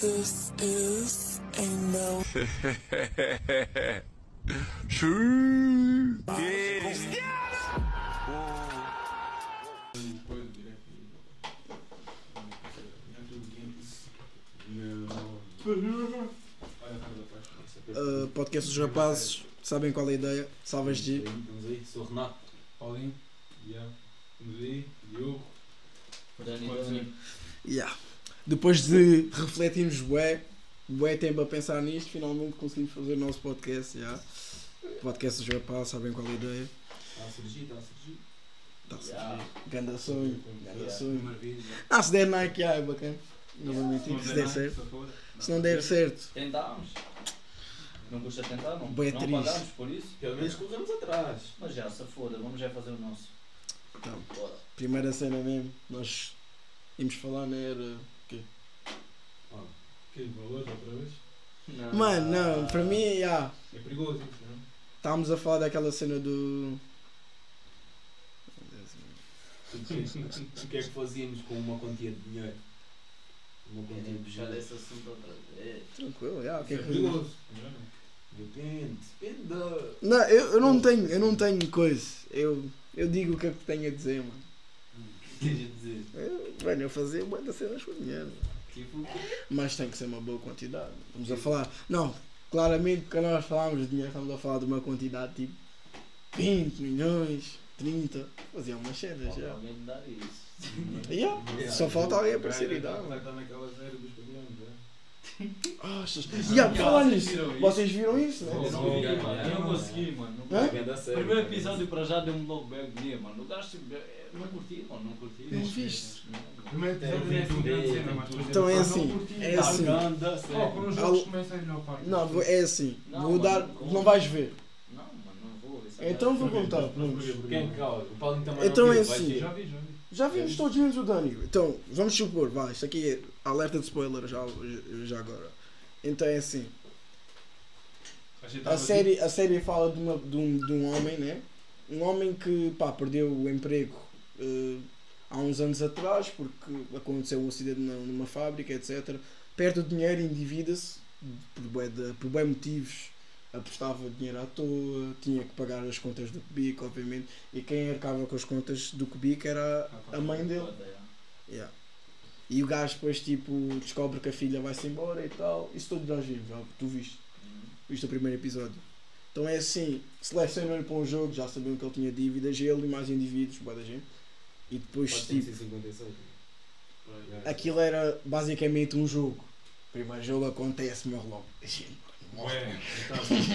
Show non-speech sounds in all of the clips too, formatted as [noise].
This is a no. Uh, podcast dos rapazes, sabem qual é a ideia? Salvas de. Estamos aí, sou o Renato. Paulinho, Ian, Diogo. Dani, Dani. Yeah. Depois de refletirmos bué, bué tempo a pensar nisto, finalmente conseguimos fazer o nosso podcast. Yeah. Podcast dos rapazes, sabem qual é a ideia? Está a surgir, está a surgir. Tá-se. Yeah. Ganda sonho, ganda Yeah. sonho. Ah, se der Nike, yeah, é bacana. Não vou mentir, se der certo. Se não der certo, Tentámos. Não custa tentar, não. Não triste. pagámos por isso. Pelo menos corremos atrás. Mas já, se foda, vamos já fazer o nosso. Então. Bora. primeira cena mesmo, nós íamos falar, não era. Que valores outra vez? Não. Mano, não, para mim, yeah, É perigoso isso, não? estávamos a falar daquela cena do. O que, é que fazíamos com uma quantia de dinheiro? Uma quantia de puxar dinheiro. esse assunto outra vez. Tranquilo, yeah, o que É é perigoso. Depende, depende da. Não, eu, eu não tenho, eu não tenho coisa. Eu, eu digo o que é que tenho a dizer, mano. O que tens a dizer? Eu, mano, eu fazia muitas cenas com dinheiro. Tipo? Mas tem que ser uma boa quantidade. Estamos a falar. Não, claramente quando nós falamos de dinheiro, estamos a falar de uma quantidade tipo 20 milhões, 30. Fazia umas cenas já. alguém me dar isso. Yeah, Yeah. [laughs] Só falta alguém aparecer e dar. Vai estar naquela série é? Ah, yeah, falar nisso, vocês viram isso, Eu né? não vi, Yeah, mano. Eu não consegui, mano. Não consegui. Primeiro episódio para já deu-me logo bem dia, mano. O gajo é, não curti, mano, não curti. Não viste? Primeiro episódio É, é assim, depois Então é eu assim, não curti. é assim. Ganda Oh, série. quando os Al- jogos começam a melhor parte. Não, é assim. Não, Vou dar. Não vais ver. Não, mano, não vou. Então vou contar. Quem? O Paulinho também Então não é assim. ver. Já vi, já vi. Já vimos todos menos o Dani. Então, vamos supor, vai, isto aqui é alerta de spoiler já, já agora. Então é assim. A série, a série fala de, uma, de, um, de um homem, né? Um homem que pá, perdeu o emprego eh, há uns anos atrás porque aconteceu um acidente numa fábrica, etc. Perde o dinheiro, endivida-se por de, por bué motivos. Apostava dinheiro à toa, tinha que pagar as contas do Cubico, obviamente. E quem arcava com as contas do Cubico era a mãe dele. Foda, é. Yeah. E o gajo depois tipo descobre que a filha vai-se embora e tal. Isso todos nós vimos, já, tu viste. Viste o primeiro episódio. Então é assim, selecionam-lhe para um jogo, já sabiam que ele tinha dívidas, ele e mais indivíduos, boa da gente. E depois tipo, 456. aquilo era basicamente um jogo. Primeiro jogo acontece, morre logo. Morre. Ué,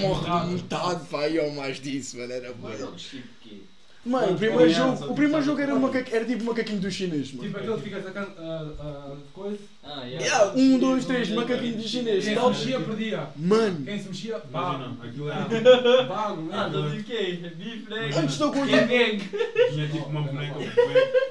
Morre [laughs] metade, pai, ou mais disso, mano, era Mas bué. jogos tipo quê? Mano, o primeiro jogo, o primeiro jogo era, um maca- era tipo macaquinho dos chineses, mano. Tipo aquele que fica sacando a a coisa. Ah, Yeah, um, dois, três, macaquinho dos chineses. Quem se mexia perdia. Mano, Quem se mexia, bago. aquilo era. Bago, [laughs] Ah, né? não sei o quê. Bife, né? antes eu Quem contar. vem? Tinha tipo uma boneca,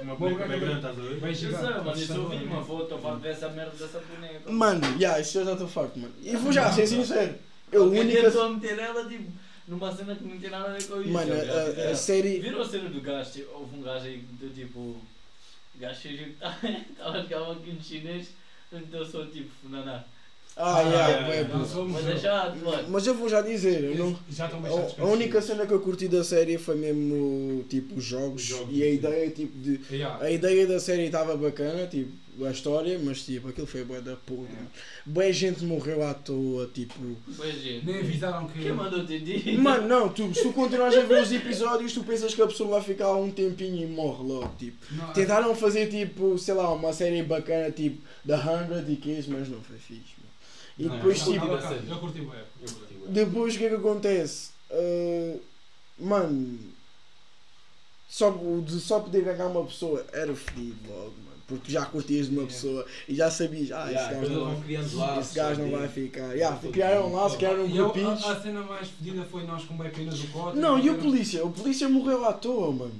uma boneca bem grande, estás a ver? Bem Eu sei, chegado. mano, isso eu vi, mano. Vou estou farto dessa merda dessa boneca. Mano, yeah, isso eu já estou farto, mano. E vou já ser sincero. Eu, a Alguém única. tentou meter ela, tipo, numa cena que não tem nada a ver com isso. Mano, tá a, a série. Viram a cena do gajo? tipo, Houve um gajo aí que deu tipo. O gajo que estava a ficar aqui no chinês, então só tipo, naná. Ah, yeah, Não, bué. somos Mas eu. deixar, mano. Mas eu vou já dizer, eu não. Já A, a única cena que eu curti da série foi mesmo tipo os jogos, Os jogos, e a ideia tipo de Yeah. a ideia da série estava bacana, tipo a história, mas tipo aquilo foi bué da porra. Bué gente morreu à toa, tipo. Pois gente. Nem avisaram que. Quem mandou te dizer? [laughs] Mano, não, tu, se tu continuas a ver os episódios, tu pensas que a pessoa vai ficar um tempinho e morre logo, tipo. Não, Tentaram fazer tipo, sei lá, uma série bacana tipo The Hundred e Kiss, mas não foi fixe, mano. E Não, depois não, tipo, Eu curti bem. Eu curti, ué. depois o que é que acontece? Uh, mano, só, de só poder ganhar uma pessoa era fedido logo, mano. Porque já curtias de uma Yeah. pessoa e já sabias, ah, Yeah, esse gajo não vão vai, criando laços, esse gajo não vai ficar. Yeah, criaram lá, criaram E eu- grupinhos. a, a cena mais fedida foi nós com bem penas do Cota. Não, e o polícia? O polícia morreu à toa, mano.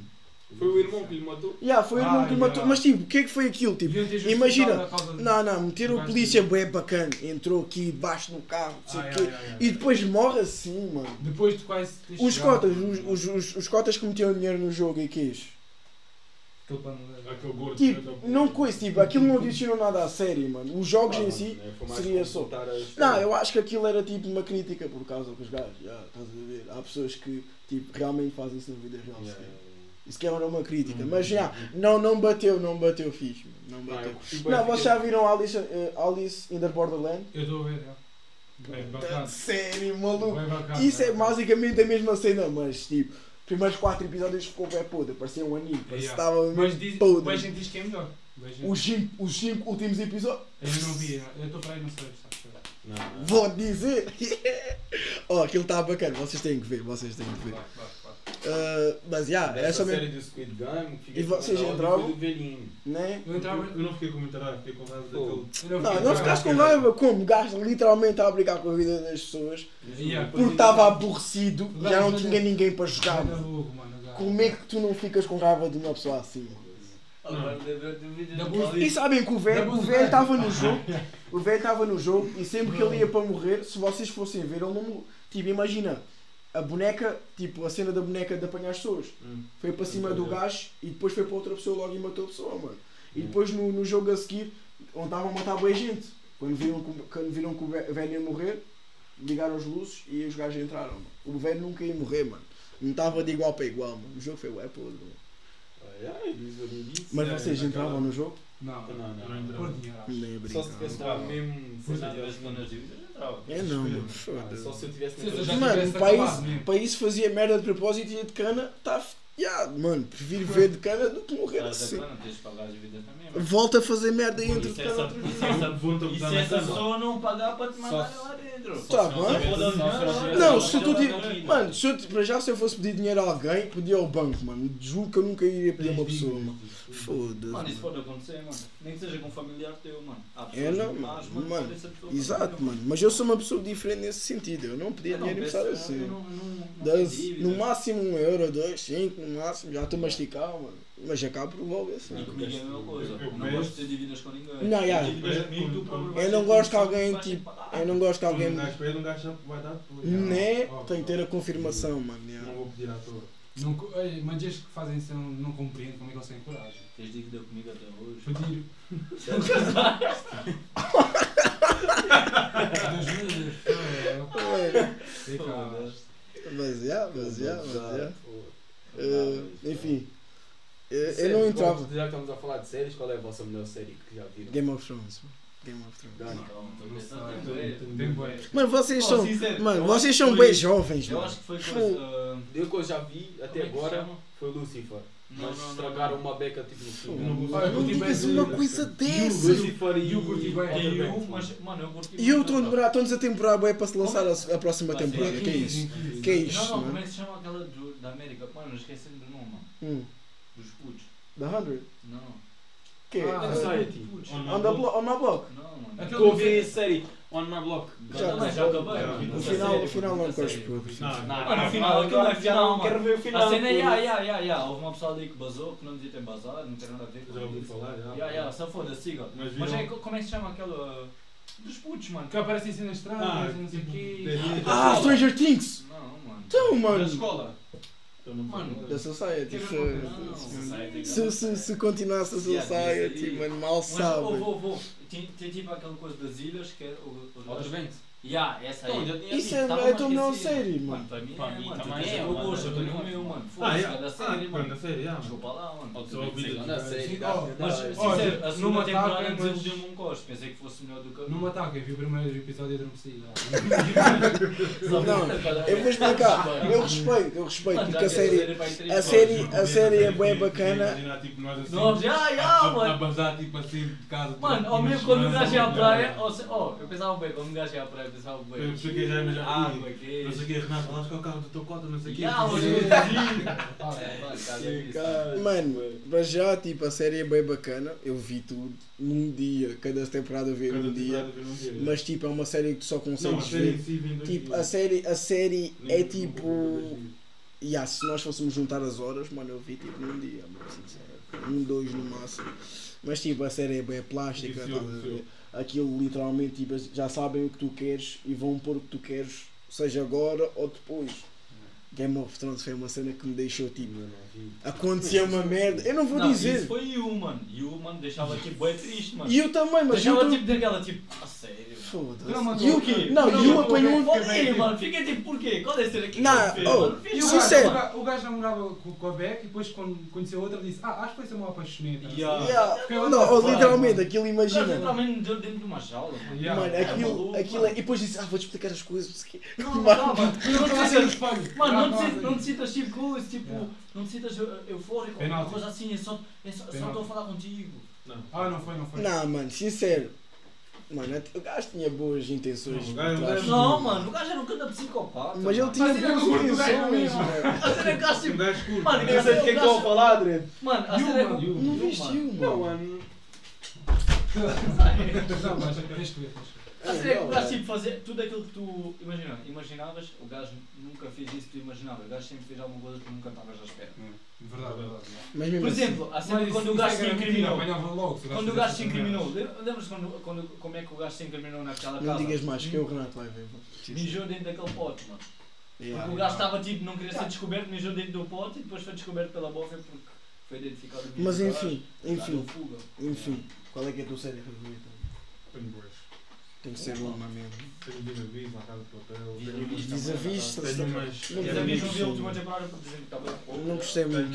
Foi o irmão que lhe matou. Yeah, foi o irmão Ah, que lhe matou. yeah. Mas tipo, o que é que foi aquilo? Tipo, imagina, Não, não, meteram o polícia de- bué bacana, entrou aqui debaixo no carro, não sei o Ah, quê, yeah, yeah, yeah. e depois morre assim, mano. Depois de quase Os chegado- cotas, os, os, os, os cotas que metiam dinheiro no jogo e quis. Aquele gordo. Tipo, não coisa, tipo, aquilo não adicionou nada à série, mano. Os jogos em si. seria só- Não, eu acho que aquilo era tipo uma crítica por causa que os gajos, já, estás a ver? Há pessoas que tipo, realmente fazem isso na vida real. sequer. Isso que era uma crítica. Mas já, não, não bateu, não bateu fixe. mano, Não bateu. Não, vocês já viram Alice, eh, Alice in the Borderland? Eu estou a ver, já. Bem bacana. Sério, maluco. Bem bacana. Isso é basicamente a mesma cena, mas tipo, primeiros 4 episódios ficou bem podre, parecia um anime, parecia que Yeah. estava Mas diz, podre. Beijing diz que é melhor. Os 5 os cinco últimos episódios, Eu não vi, eu estou para aí no sexto. vou dizer. oh, [laughs] aquilo está bacana, vocês têm que ver, vocês têm que ver. Vai, vai. Uh, mas já, Essa essa série mesmo, do Squid Game, fica E vocês com entravam? do velhinho. né? Eu entrava. Eu não fiquei com muita raiva, fiquei com raiva Pô. daquele. eu Não, não ficaste com raiva, como? O gajo literalmente a brincar com a vida das pessoas Yeah. porque estava aborrecido, O já não tinha ninguém para jogar. Gajo. Como é que tu não ficas com raiva de uma pessoa assim? Paulinho. E sabem que o velho Da o velho estava no [laughs] jogo, o velho estava no jogo e sempre que ele ia para morrer, se vocês fossem ver, ele não morreu. Tipo, imagina, a boneca, tipo, a cena da boneca de apanhar as pessoas. Hum. Foi para cima do gajo e depois foi para outra pessoa logo e matou a pessoa, mano. E depois no, no jogo a seguir, onde estavam a matar boa gente, quando viram, que o- quando viram que o ve- velho ia morrer, ligaram as luzes e os gajos entraram. Mano. O velho nunca ia morrer, mano. Não estava de igual para igual, mano. O jogo foi ué, podre, mano. Mas É, vocês entravam no jogo? Não, Não, não, não. Por dinheiro. Nem a Só brincar. se tivesse lá mesmo. Se cena não tivesse de- entrava. É não, mano. Ah, Foda-se. Só se eu tivesse já Mano, para isso fazia merda de propósito e de cana, tá. f- Yeah, mano, prefiro ver de cana do que morrer assim. cana, tens de pagar as dívidas também. mano. Volta a fazer merda e entra de se cana outra e vez. se essa- E se na pessoa não pagar para te mandar lá dentro? Tá bem. das Não, se tu. Mano, se eu, te- para já se eu fosse pedir dinheiro a alguém, pedia ao banco, mano. Juro que eu nunca iria pedir a uma pessoa, mano. Foda-se. Mano, isso mano. pode acontecer, mano. Nem que seja com um familiar teu, mano. Há É, pessoas não, más, mano. pessoas Exato, mano. Mas eu sou uma pessoa diferente nesse sentido. Eu não Eu não dinheiro peço, emprestado eu assim. não- não- não dívidas. no máximo um euro, dois, cinco, no máximo. Já estou a masticar, mano. Mas acabo por logo assim. E comigo é a mesma coisa. Eu Eu não gosto de ter dívidas com ninguém. Não, yeah. Eu não gosto que alguém, tipo. Eu não gosto que Alguém... Um gajo vai dar depois. Né? Tem que ter a confirmação, mano. Não vou pedir à toa. Não, mas estes que fazem isso não, não compreendo como é que eles têm coragem. Tens dívida comigo até hoje. Pedir. Deus me livre. É. Mas mas yeah, mas. Pô, Eh, enfim. Eu Séries, não entrava. Já que estamos a falar de séries, qual é a vossa melhor série que já viram? Game of Thrones. Mano. Game of Thrones. Mano, vocês são. Mano, eu vocês são bem jovens, Eu mano. acho que foi Fogo. coisa. Eu que eu já vi até é agora foi Lucifer. Mas estragaram uma beca tipo no filme. não eu digas uma coisa E o dessa. Lucifer E o curti eu E eu estou a temporar bem para se lançar a, próxima temporada. Que é isso? Que é isto, Não, não, como é que se chama aquela da América? Mano, esqueci-me do nome, mano. Hum. Dos putos. The 100? Não, Que é? Ah, Society. putos. On On, the blo- on my block? Não, mano. Aquele Estou a fi- a série On My Block. Já, Também, já acabei, Já. O Essa final, série, o final não essa gosto série. puto. Não, Não, Ah, no final, aquilo é final, mano. Quero ver o final. A cena é, ya, ya, ya. Houve uma pessoa ali que basou, que não devia ter basado, não tem nada a ver com Já ouvi isso. falar, já. Ya, ya, só foda, siga. Mas é, co- como é que se chama aquela. Dos putos, mano. Que aparecem cenas estranhas Ah, e não sei o tipo, quê. desde- Ah, Stranger Things! Não, mano. Então, Da mano. escola. Mano. Da Society. Se- não, Society, Se, se, se continuasse a Yeah, Society, isso aí. mano, mal Mas sabe. houve, houve, houve. Tem, tem tipo aquela coisa das ilhas que é. o- o- Ya, essa aí. Então, Isso visto. é, é a tua mais melhor série, mano. Mano, para mim, Para é, mim mano. também é, o mano, gosto, eu eu tenho o meu, mano. Ah, Foda-se, yeah. cada Ah, série, mano, da mano. série, já, mano. Desculpa lá, mano. Outer Só é de- grande série. Mas, sincero, a segunda numa temporada desiludiu-me um gosto. Pensei que fosse melhor do que a Numa ataque, eu vi o primeiro episódio e adormeci. [laughs] Não, eu vou explicar. Eu respeito, eu respeito, porque a série. A série, a série é bem bacana. Tipo, nós assim. Não, já, já, a- a- mano. bazar, tipo assim, de casa. Mano, tipo, ao mesmo quando o esperança, gajo ia à mano, praia, ou oh, eu pensava bem, quando o gajo ia à praia, pensava bem. Eu pensei que já ia, mas já- Água, que Não sei o que, Renato, com o carro do teu cota, não sei o que. Mano, para já, tipo, a série é bem bacana. Eu vi tudo num dia. Cada temporada eu vi Cada num dia. temporada vem num dia. Mas, tipo, é uma série que tu só Não, a consegues ver. Tipo, a série, a série é um tipo. Yeah, se nós fôssemos juntar as horas, mano, eu vi tipo num dia, mano, sincero. Um, dois no máximo. Mas tipo, a série é bem plástica, Aquilo literalmente tipo, já sabem o que tu queres e vão pôr o que tu queres, seja agora ou depois. Game of Thrones foi uma cena que me deixou tipo. Não. Acontecia uma merda. Eu não vou Não, dizer. Isso foi Yu, mano. Yu, mano, deixava tipo bem triste, mano. E eu também, mas eu deixava tô... tipo daquela tipo, a sério. Foda-se. Não, E o quê? Não, Não, e o não, apanhou um. Ir, mano. Fiquei tipo, porquê? Qual é a cena que Não, fez, oh, mano? Fez E o gajo, o gajo namorava com, com a Beck e depois quando conheceu outra disse Ah, acho que foi ser uma apaixoneta. Yeah. Yeah. Não, oh, literalmente, mano. aquilo imagina. literalmente deu dentro de uma jaula, mano. Yeah. Mano, É aquilo, maluco, aquilo mano. é. E depois disse, ah, vou te explicar as coisas. não sei o quê. Não, [laughs] Mano, não, mano. Não Não te não te, sintas- não te sintas tipo coisa, tipo, Yeah. não te sintas eu- eufórico, uma Penalti. coisa assim, é só, é só, só Penalti. estou a falar contigo. Não. Ah, não foi, não foi. Não, mano, sincero. Mano, o gajo tinha boas intenções. Não, gajo- gajo- de Não, mano, o gajo era um canta psicopata. Mas ele mano. tinha Mas boas intenções, mesmo. mano. A cena é que. Mano, Eu sei de quem é que estou a falar, Adriano. Mano, a cena é que. Não viste mano. Não, mano. mano. [laughs] Não, mas tens que ver, tens que ver. É que o gajo tipo fazer tudo aquilo que tu imagina, imaginavas, o gajo nunca fez isso que tu imaginavas. O gajo sempre fez alguma coisa que tu nunca estavas à espera. Verdade, verdade. Mas mesmo Por assim, exemplo, a cena Mas quando o gajo se é incriminou. apanhava logo, se Quando o gajo se incriminou, lembras quando, quando, como é que o gajo se incriminou naquela não casa? digas mais, que é o Renato vai ver. Mijou dentro daquele pote, mano. Yeah. Porque o gajo estava tipo, não queria ser descoberto, mijou dentro do pote e depois foi descoberto pela boca porque foi identificado Mas enfim, enfim, enfim. Qual é que é a tua série favorita? Boas. Tem que ser uma mesmo. Tenho vis-a-vis, Casa de Papel. Vis-a-vis vi, a vi última temporada dizem que estava. Não gostei muito.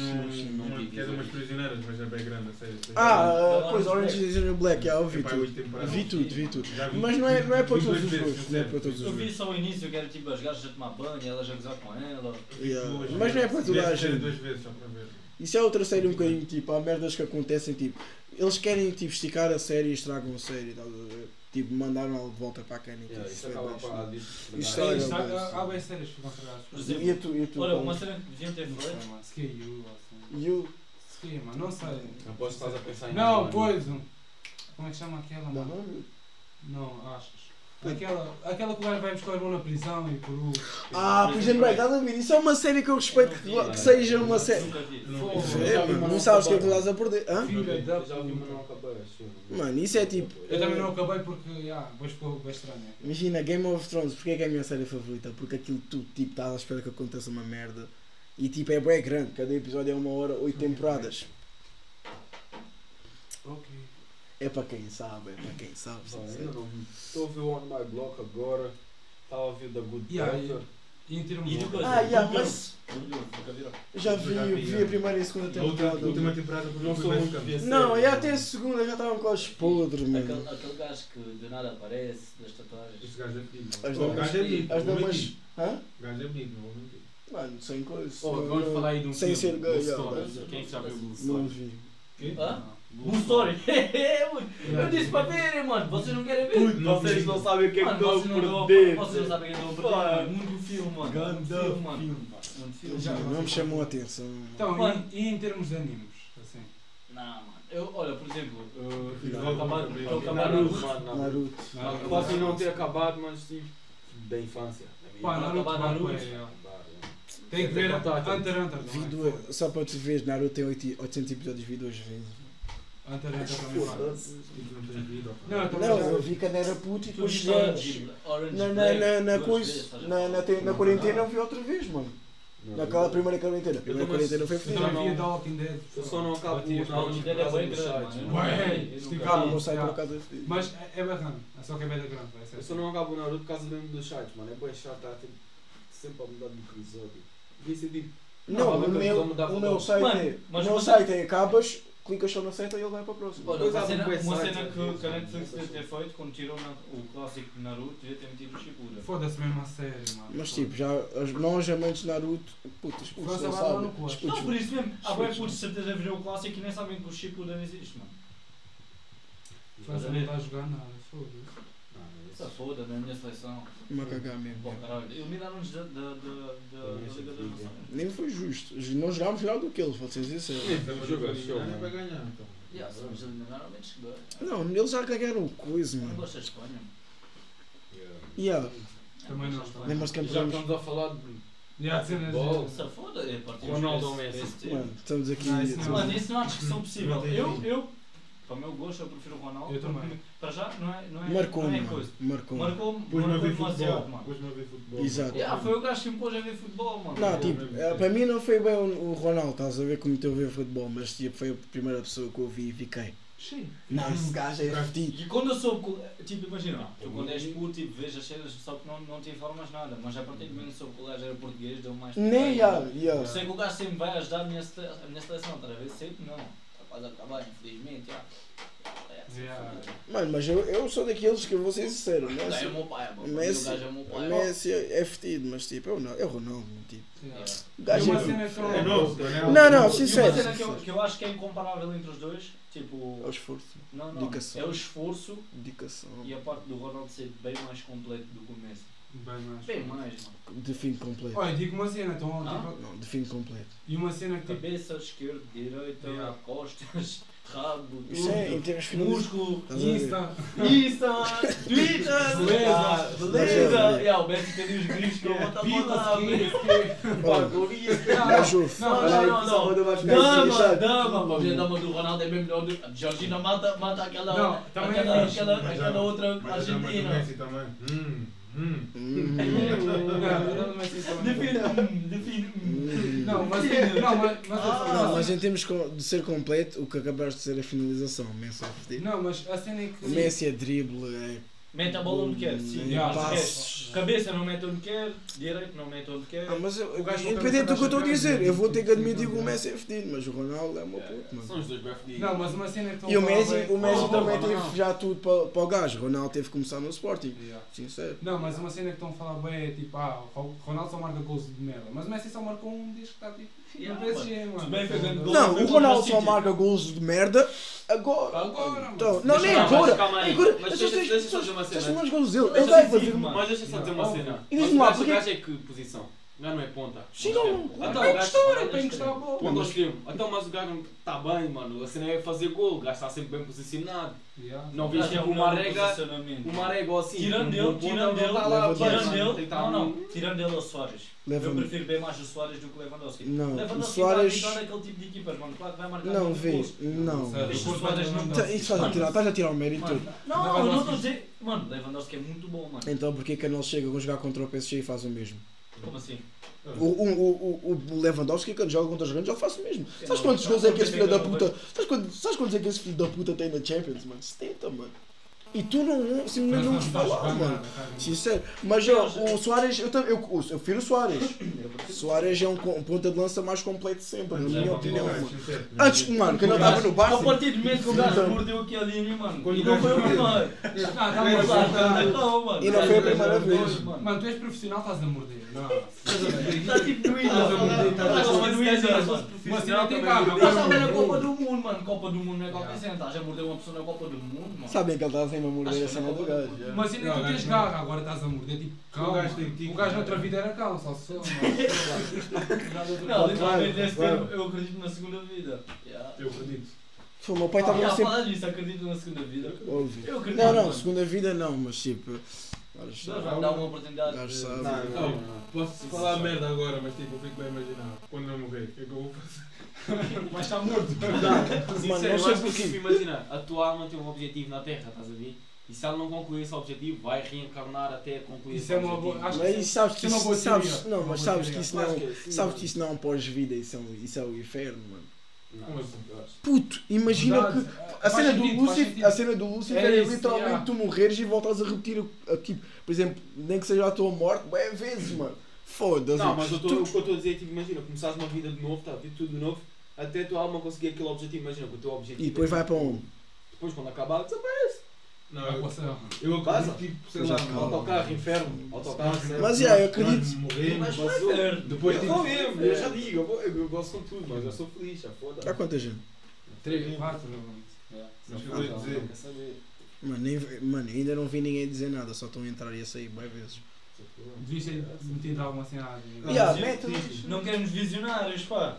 Vi. que é de umas prisioneiras, mas é bem grande, a sério. Ah, pois, Orange is the New Black, já ouvi Epá, tudo. Vi tudo, vi tudo. Vi- Mas não é, não é para vi todos os gostos. Não é para todos Eu os vi gostos. só o início que era tipo as gajas a tomar banho e elas a gozar com ela. Mas não é para toda a gente. duas vezes só para ver. Isso é outra série um bocadinho tipo, há merdas que acontecem tipo, eles querem tipo esticar a série e estragam a série, estás a ver? Tipo, mandaram ela de volta para a cana e Yeah, Isso é acaba Sim, Estraga, isto há- mas- Há bem séries que vão exemplo, E a tu, e a tu, Olha, uma cena que deviam ter Não sei, feito. Se que é you, o Se que é, mano, não sei. Aposto que estás a pensar em Não, pois. Como é que chama aquela, Não, mano? não. Não, achas? Aquela, aquela que o gajo vai buscar o irmão na prisão e por o. Ah, por exemplo, estás a ver? Isso é uma série que eu respeito que, que seja uma série. Não. É, não sabes o que é que tu estás a perder. Hã? Filha da Eu já ouvi, mas puta. não acabei, acho. Mano, isso é tipo. Eu também não acabei porque, ah, depois ficou bem estranho. Imagina, Game of Thrones, porque é que é a minha série favorita? Porque aquilo tudo, tipo, estás à espera que aconteça uma merda. E tipo, é bem grande, cada episódio é uma hora, oito temporadas. Ok. É para quem sabe, é para quem sabe. Não. Estou a ver o On My Block agora. Estava a ver da Good Yeah, Doctor. E em termos de. Ah, yeah, mas- já vi, Já vi, a primeira e a segunda A temporada. a última temporada Não não sou muito ver Não, e até a segunda já estavam com os podres, Aquele, mano. aquele gajo que de nada aparece, das tatuagens. Este gajo é pedido. As O damas- gajo é pedido. As vou damas. mentir. Hã? O gajo é pedido, não vou mentir. Mano, sem coisa. Oh, vamos falar aí de um Sem filme, ser gay, Blue mas- Quem é que já viu Blue Não vi. Quê? Hã? Blue Story. [laughs] É. Eu disse para verem, mano. Vocês não querem ver? Puto, vocês não sabem o que é que estão vocês não a perder. Vocês não sabem o que eu estou a Pá. perder. Muito filme, mano. Filme, mano. Não me chamou a atenção. Então, Mano. e, em termos de animes? Assim. Não, mano. Eu, olha, por exemplo, eu estou Não. acabado estou Naruto, acabado Naruto, Naruto. Posso não ter acabado, mas tipo, da infância. Pá. Naruto, acabar Naruto, Naruto. é, é. Acabar, é. Tem que ver. Hunter x Hunter. É? só para tu ver, Naruto tem 8 800 episódios, vi duas vezes. Também. E tu não. Não, eu Não, eu vi quando era puto e Tu depois Orange Na, na, na, na, coisa, na, na, na quarentena eu vi outra vez, mano. Não, Naquela eu- primeira quarentena. A primeira também- quarentena foi Eu fedida. também não- Walking Dead. Eu só não acabo Orange por Black é bem grande, sites, mano. mano. Ué, Eu nunca esticado. Vi. o meu site por Yeah. acaso é fedido. Mas é, é bacana, é só que é bem grande. Eu assim. só não acabo Naruto por causa mesmo dos sites, mano. É bem chato, tá tipo, sempre a mudar de episódio. Devia ser tipo. Não, Não, o meu, o meu site é. O meu site é acabas, clicas só na seta e ele vai para a próxima. Olha, uma cena, um uma cena que, que a Netflix devia ter feito quando tirou o clássico de Naruto, devia ter metido o Shippuden. Foda-se mesmo a sério, mano. Mas tipo, já os nós amantes de Naruto, putos França não sabem. Não, por isso mesmo. Há bem Putos. de certeza ver o clássico e nem sabem que o Shippuden existe, mano. França não está a jogar nada, foda-se. Se foda na minha seleção. Uma cagada mesmo. Bom, caralho. Eliminaram-nos da, da, da, da, da Liga das Nações. Nem foi justo. Não jogámos melhor do que eles, dizer isso. Sim. É mano. para ganhar, então. Yeah, se nos eliminaram, menos que dois. Não, eles já ganharam o coisa, Eu não mano. gosto da Espanha. Yeah. Também não. Lembras-te que Já estamos a falar de. E há cenas Futebol. de... Se foda, é Ronaldo Messi? Mano, estamos aqui. Não, isso não. Mano, isso não há discussão possível. Eu, eu para o meu gosto, eu prefiro o Ronaldo. Eu também. Para já, não é, não é, Marcou, não é coisa. Marcou. Marcou-me ver marcou demasiado, mano. Pôs-me a ver futebol. Exato. Yeah, foi o gajo que me pôs a ver futebol, mano. Não, tipo, eh, para mim não foi bem o Ronaldo, estás a ver como eu ver futebol, mas tipo, foi a primeira pessoa que eu vi e fiquei. Sim. Não, esse gajo é fedido. E quando eu soube, que- tipo, imagina, tu quando és puto, tipo, vês as cenas, só que não, não te informas nada, mas a partir do momento que soube que o gajo era português, deu mais. Nem, já, já. Eu sei que o gajo sempre vai ajudar a minha, a minha seleção, estás a ver? Sempre não. De acabar, infelizmente, já. É, assim, Yeah. Mano, mas eu, eu sou daqueles que eu vou ser sincero, O gajo é Messi, o meu pai, mano. O Messi, gajo é meu pai. Messi é fedido, mas tipo, eu não, é o Ronaldo, tipo. Yeah. O gajo uma é. eu- É é novo. Não, não, E uma sincero. cena que eu, que eu acho que é incomparável entre os dois, tipo. É o esforço, Não, não. dedicação. É o esforço dedicação. e a parte do Ronaldo ser bem mais completo do que o Messi. Bem mais. Bem mais, mano. Define completo. Olha, digo uma cena, então, Ah? tipo, Não, define completo. e uma cena que tipo, Cabeça, esquerda, direita, Yeah. costas, [laughs] rabo, Isso é em tudo. termos. Músculo? Insta, [laughs] Insta, Twitter, Beleza, beleza. Yeah, o Messi tem os grifos que eu vou estar a. Não, não, não, Dama, assim, dama, a dama do Ronaldo é bem melhor Georgina mata, mata aquela, Não, também é aquela, aquela, já- outra mas já ama do argentina. Hum, hum. Hum, Não, não, não é. Define, mas, não, mas, mas, Ah, Não, mas em termos de ser completo, o que acabaste de ser é a finalização. O Messi é não, mas a cena é que. O Messi é drible, é Mete a bola onde quer, sim. é passos. Cabeça não mete onde quer, direito não mete onde quer. Ah, mas eu, O gajo independente do que eu estou a dizer, eu vou ter que é admitir que o. Messi é fedido, mas o Ronaldo é puto, mano. São os dois bem fedidos. Não, mas uma cena que estão E o Messi, bem- o Messi Oh, também oh, teve não. já tudo para, para o gajo. O Ronaldo teve que começar no Sporting. Yeah. Sincero. Não, mas uma cena que estão a falar bem é tipo, ah, o Ronaldo só marca gols de merda, mas o Messi só marcou um desde que está tipo Yeah, Não, o Ronaldo só marca golos de merda agora. Agora, Então, mano. não, Deixa nem agora. calma aí. Agora, Mas as deixa- deixa dizer uma cena. fazer. deixa dizer uma Óbvio. cena. E Mas diz-me o lá, gajo- o porque- gajo é que posição? O gajo não é ponta. Sim, não. Então, É o para encostar, é para encostar a bola. Ponta ao extremo. Então, mas o gajo está bem, mano. A cena é fazer gol. O gajo está sempre bem posicionado. Yeah. Não O vês é tipo o uma posicionamento. Uma arega ou assim. Tirando um dele, tirando não dele, está lá, Leva mas, tirando dele, que não, não, tirando dele o Soares. Leva- Eu prefiro bem mais o Soares do que o Lewandowski. Não, o Lewandowski Soares. está a aquele tipo de equipas, mano. Claro que vai marcar Não, muitos vê. gols. Não. Certo. Mas o Soares não Tá, Isso faz a tirar, estás a tirar o mérito. Não, eu não estou a dizer. Mano, Lewandowski é muito bom, mano. Então porquê que ele chega a jogar contra o PSG e faz o mesmo? Como assim? O, o, o, o Lewandowski quando joga contra os grandes ele faz o mesmo. Sabes quantos gols é que esse filho da puta. Sabes quantos, sabes quantos é que esse filho da puta tem na Champions, mano? 70, mano. E tu não, simplesmente não ouves falar, mano. Sincero. Mas ó, o Soares, eu, também- eu, eu, eu prefiro o Soares. Soares é um, um ponta de lança mais completo sempre, na minha opinião, mano. Antes, mano, quando ele estava no A Barça. partir do momento que o gajo Então. mordeu aqui a linha, mano. Quando E não foi. Não, tá tá bom. calma, mano. E não foi a primeira vez. Mano, tu és profissional, estás a morder. Não. Está tipo no Estás a morder, estás a morder. Uma cena tem carro, Estás a ver a Copa do Mundo, mano. Copa do Mundo não é qualquer cena. Estás a morder uma pessoa na Copa do Mundo, mano. Sabem que ele está sempre a morder a cena do gajo. já. Uma cena é que tu Não, tens garra, agora estás a morder tipo cão. O gajo tem tico, O gajo né? noutra vida era cão, só se sou, [laughs] Não, literalmente esse claro. termo, eu acredito na segunda vida. Eu acredito. Meu pai Ah, estava yeah, sempre. falar disso, acredito na segunda vida. Ouve. Eu acredito. Não, não, mano. segunda vida não, mas tipo. Sabe. vai dar uma oportunidade. De- sabe. Não, Não, não. Posso falar merda agora, mas tipo, eu fico bem a imaginar. Quando eu morrer, o que é que eu vou fazer? [laughs] Mas está morto. Mano, não sei que porquê. imagina, a tua alma tem um objetivo na Terra, estás a ver? E se ela não concluir esse objetivo, vai reencarnar até concluir Isso esse é uma objetivo. boa- acho- Mas sabes que Isso é isso, boa sabes, não, mas sabes que isso não, que sim, sabes que isso não é um pós-vida, isso é, um- isso é o inferno, mano. Não, assim? Puto, imagina Verdade. que a cena, sentido, sentido. a cena do Lucifer É é, isso, literalmente yeah. tu morreres e voltas a repetir, tipo, por exemplo, nem que seja a tua morte, bem vezes, mano. Foda-se. Não, mas eu tô- Tu- o que eu estou a dizer é tipo, imagina, começares uma vida de novo, tá, tudo de novo, até a tua alma conseguir aquele objetivo, imagina que o teu objetivo. E depois é, vai para onde? Depois quando acabar, desaparece. Não, eu, para o céu. eu Vaza. acredito, tipo, sei lá, já. Autocarro, inferno, autocarro, céu. Mas, yeah, eu acredito. morremos, Mas vai ver. depois eu tipo, vou mesmo, eu já digo, eu, vou- eu gosto com tudo, mas eu sou feliz, já foda. Há quanta gente? Três, quatro. Mas eu ia dizer? Mano, nem, mano, ainda não vi ninguém dizer nada, só estão a entrar e a sair bem vezes. Devias ter metido alguma cena. Não, Yeah, Não queremos visionários, pá.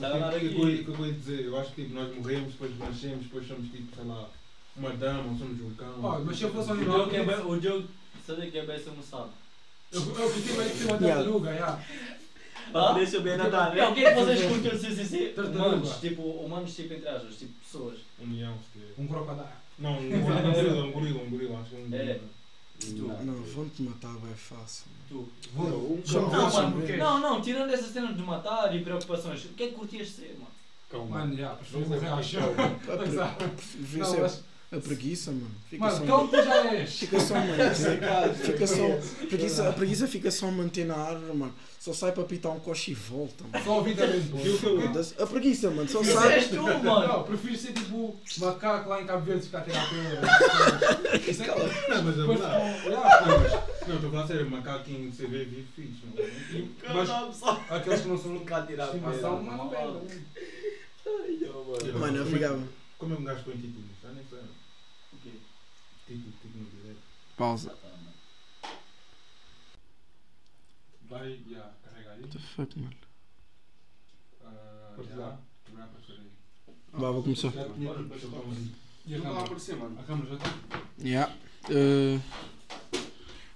A o que, que, eu ia- aqui. que eu ia dizer? Eu acho que tipo, nós morremos, depois nascemos, depois somos tipo, sei lá, uma dama, ou somos um cão. Oh, mas se eu fosse um O animal. Diogo é bem- O Diogo, sabe que é bem, sabe. Eu eu bem de ser uma tartaruga, já. Ah? Deixa bem nadar, Não, o né? que é que vocês curtem de CCC? Humanos, tipo, humanos tipo entre aspas, tipo pessoas. Um leão, se. Um crocodilo. Não, um gorila, um gorila, um gorila, gorila, acho que é um É. Não. Não, vão-te matar, é fácil. Tu. Vou. Não, Não, mano, porquê? não, não, tirando essa cena de matar e preocupações, o que é que curtias ser, mano? Calma. Mano, já, prefiro morrer ao porque chão. A, pre... Exato. prefiro ser a preguiça, mano. Fica Mano, só... então tu já és. Fica só, mano. [laughs] Fica só. Preguiça, a preguiça fica só manter na árvore, mano. Só sai para pitar um coche e volta, mano. Só ouvi também eu- A preguiça, mano. Só sai. és tu, mano! Não, prefiro ser tipo macaco lá em Cabo Verde ficar a tirar pelo. [laughs] Isso é Não, mas é verdade. com. Não, mas- estou a falar sério, macaquinho de CV vive fixe. é? Mas aqueles que não são Nunca tirar de estimação, mano, pega. Mano, eu ficava. Como é que um gajo põe títulos? Já nem sei. O quê? Título, título no direito. Pausa. Vai, já, carrega aí. What the fuck, mano? Ah, aparecer aí. Vá, vou começar. E a câmera? aparecer, mano. A câmera já está? Yeah. Uh,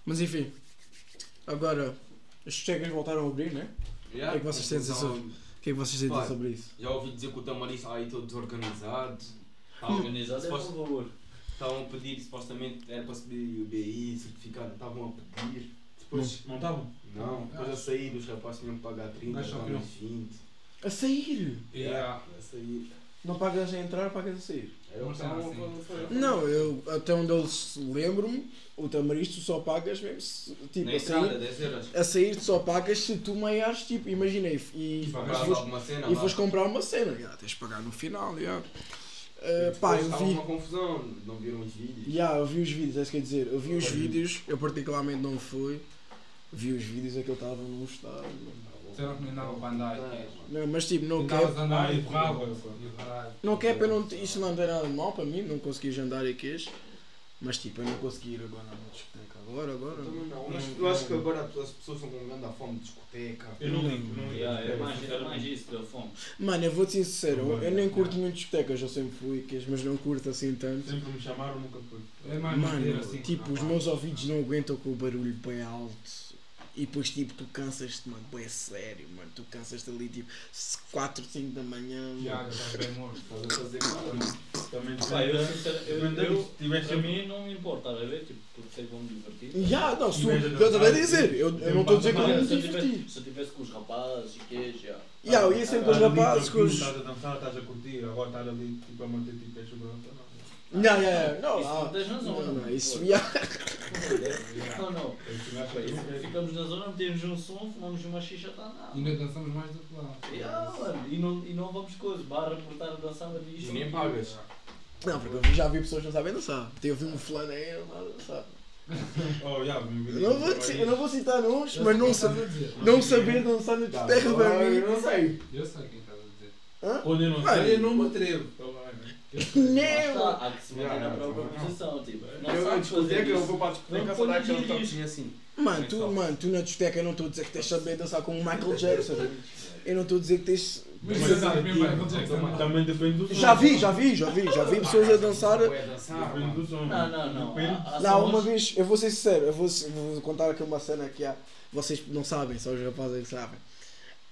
Mas enfim. Agora, as chegas voltaram a abrir, né? O que é que vocês têm a dizer sobre, o que é que vocês têm a dizer Pá. sobre isso? Já ouvi dizer que o Tamariz está aí todo desorganizado. Estavam Organizado é por favor. Estavam a pedir, supostamente era para subir o BI, certificado, estavam a pedir. Depois, não estavam? Não, depois a sair, os rapazes tinham que pagar 30, Mas só pagaram 20. A sair! Yeah. A sair. Não pagas a entrar, pagas a sair. Eu Não assim. Não, eu até onde eu lembro-me, o tamaristo só pagas mesmo se, tipo, a sair, 10 euros. a sair tu só pagas se tu meiares, tipo, imaginei, e, e, fores, e fores comprar uma cena, já, tens de pagar no final, já. Uh, pá, eu estava vi, uma confusão, não viram os vídeos. já, eu vi os vídeos, é isso que eu ia dizer, eu vi os vídeos, eu particularmente não fui, vi os vídeos, aquele estava num estado, Disseram que nem dava para andar. Aqui. não, mas tipo, não quer, Ah, não quer, para não, isso não tem nada de mal para mim, não consegui andar e queixo, mas tipo, eu não consegui ir agora na discoteca, agora, agora, Também não, mas Não, eu acho não. que agora as pessoas estão com grande fome de discoteca. Eu não ligo, não ligo. Yeah, é mais, é mais isso, deu fome. Mano, eu vou-te ser sincero, eu, eu nem curto muito discotecas, eu sempre fui, mas não curto assim tanto. Sempre me chamaram, nunca fui. É mais Mano, assim. tipo, os meus ouvidos não aguentam com o barulho bem alto. E depois, tipo, tu cansas-te, mano, bem sério, mano. Tu cansas-te ali, tipo, 4, 5 da manhã. Já, já estás bem morto. Estás a fazer [laughs] nada. Também Pá, eu, sinceramente, se para sempre- mim não me importa, estás a ver? Tipo, porque sei que vou me divertir. Já, não, se eu a tarde, dizer, eu, não estou a dizer que eu não me se, eu tivesse, diverti. se eu tivesse com os rapazes e queijo, já. Já, eu ia sempre com os rapazes, com os. Estás a dançar, estás a curtir, agora estás ali tipo, a manter tipo a segurança. Não. Não, já, já, não, Isso não ah, tens razão, não, não, não. isso, já. Não, não. Eu é- Ficamos na zona, metemos um som, fumamos uma xixa, está nada. Ainda dançamos mais do que lá. Yeah, e, não, e não vamos coisas, barra por estar a dançar a disto. E nem pagas. Não, porque eu já vi pessoas que não sabem dançar. Teve um fulano aí, não sabe dançar. [laughs] Oh, já, me Eu não vou, eu não vou citar nomes, Eu mas não, quem sa estás a dizer. não saber dançar na discoteca para mim. Eu não sei. Eu sei quem estás a dizer. Quando eu não sei, eu não me atrevo. Não! Está, há que se manter na própria posição, tipo. Não Eu discoteca, eu vou para a discoteca Não só dar aquele iris. toquezinho assim. Mano, tu, mano, tu na discoteca eu não estou a dizer que tens de saber dançar como o Michael Jackson. Eu não estou a dizer que tens. Mas Mas você sabe aqui, mesmo Michael Jackson. também- depende do som. Já vi, já vi, já vi, já vi pessoas a dançar. Dançar, Depende do som. Não, não, não. Depende. Há- há Não, uma vez, eu vou ser sincero, eu vou, vou contar aqui uma cena que há. Vocês não sabem, só os rapazes é que sabem.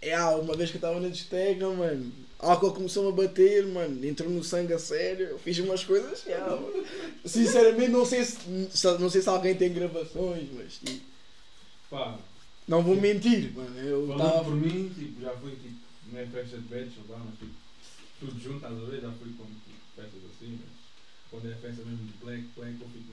É, há uma vez que eu estava na discoteca, mano. Álcool começou-me a bater, mano. Entrou no sangue a sério. Eu fiz umas coisas há, mano. Sinceramente, não sei se, não sei se alguém tem gravações, mas tipo, Pá, não vou mentir, mano. Eu falando estava. por mim, tipo, já fui tipo, não é festa de bachelor, lá, mas tipo, tudo junto, a ver? Já fui com tipo, festas assim, mas quando é festa mesmo de black, black, eu fico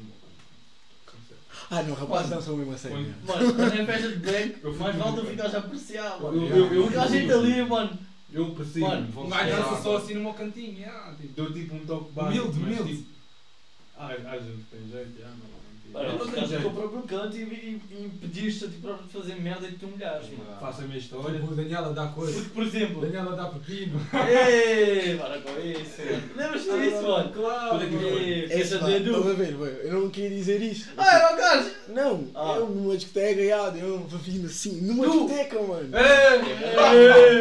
Sincero. Ah, não, rapaz, dançam mesmo a sério. Quando- Mano, quando é festa de black, Eu mais vale tu ficares a apreciar, Eu, mano. eu, eu, Porque há gente ali, mano. Eu preciso. Mano, Um gajo dança só assim no meu cantinho. yeah, tipo. Deu tipo um toque básico. Humilde, humilde. Tipo, ah, gente que tem jeito, já, não. Mano, não no teu jeito. próprio canto e, e, e impediste a ti próprio de fazer merda e de te humilhares, mano. Faço a minha história. Tipo, o Daniela dá coisa. Porque, por exemplo, Daniela dá pepino. Ei, [laughs] para com isso, mano. Lembras-te disso, mano? Claro. É foi? É, pá, de estás Edu. a ver, velho, eu não queria dizer isto. Ah, era o gajo! Não, Ah. eu numa discoteca, já, eu vim assim, numa Tu? discoteca, mano. Ei!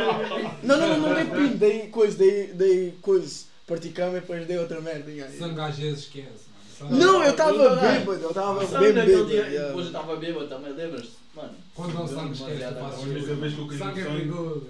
Não, não, não, não dei pino, dei coisa, dei, dei coisa, parti cama e depois dei outra merda. já. Sangue às vezes esquece, mano. Não, eu estava bêbado, eu estava bem naquele bêbado. dia, yeah. depois eu estava bêbado também, lembras-te? Mano, Quando não sangue esquece, tu demasiado fazes A única vez que eu caí Sangue é no sangue. perigoso.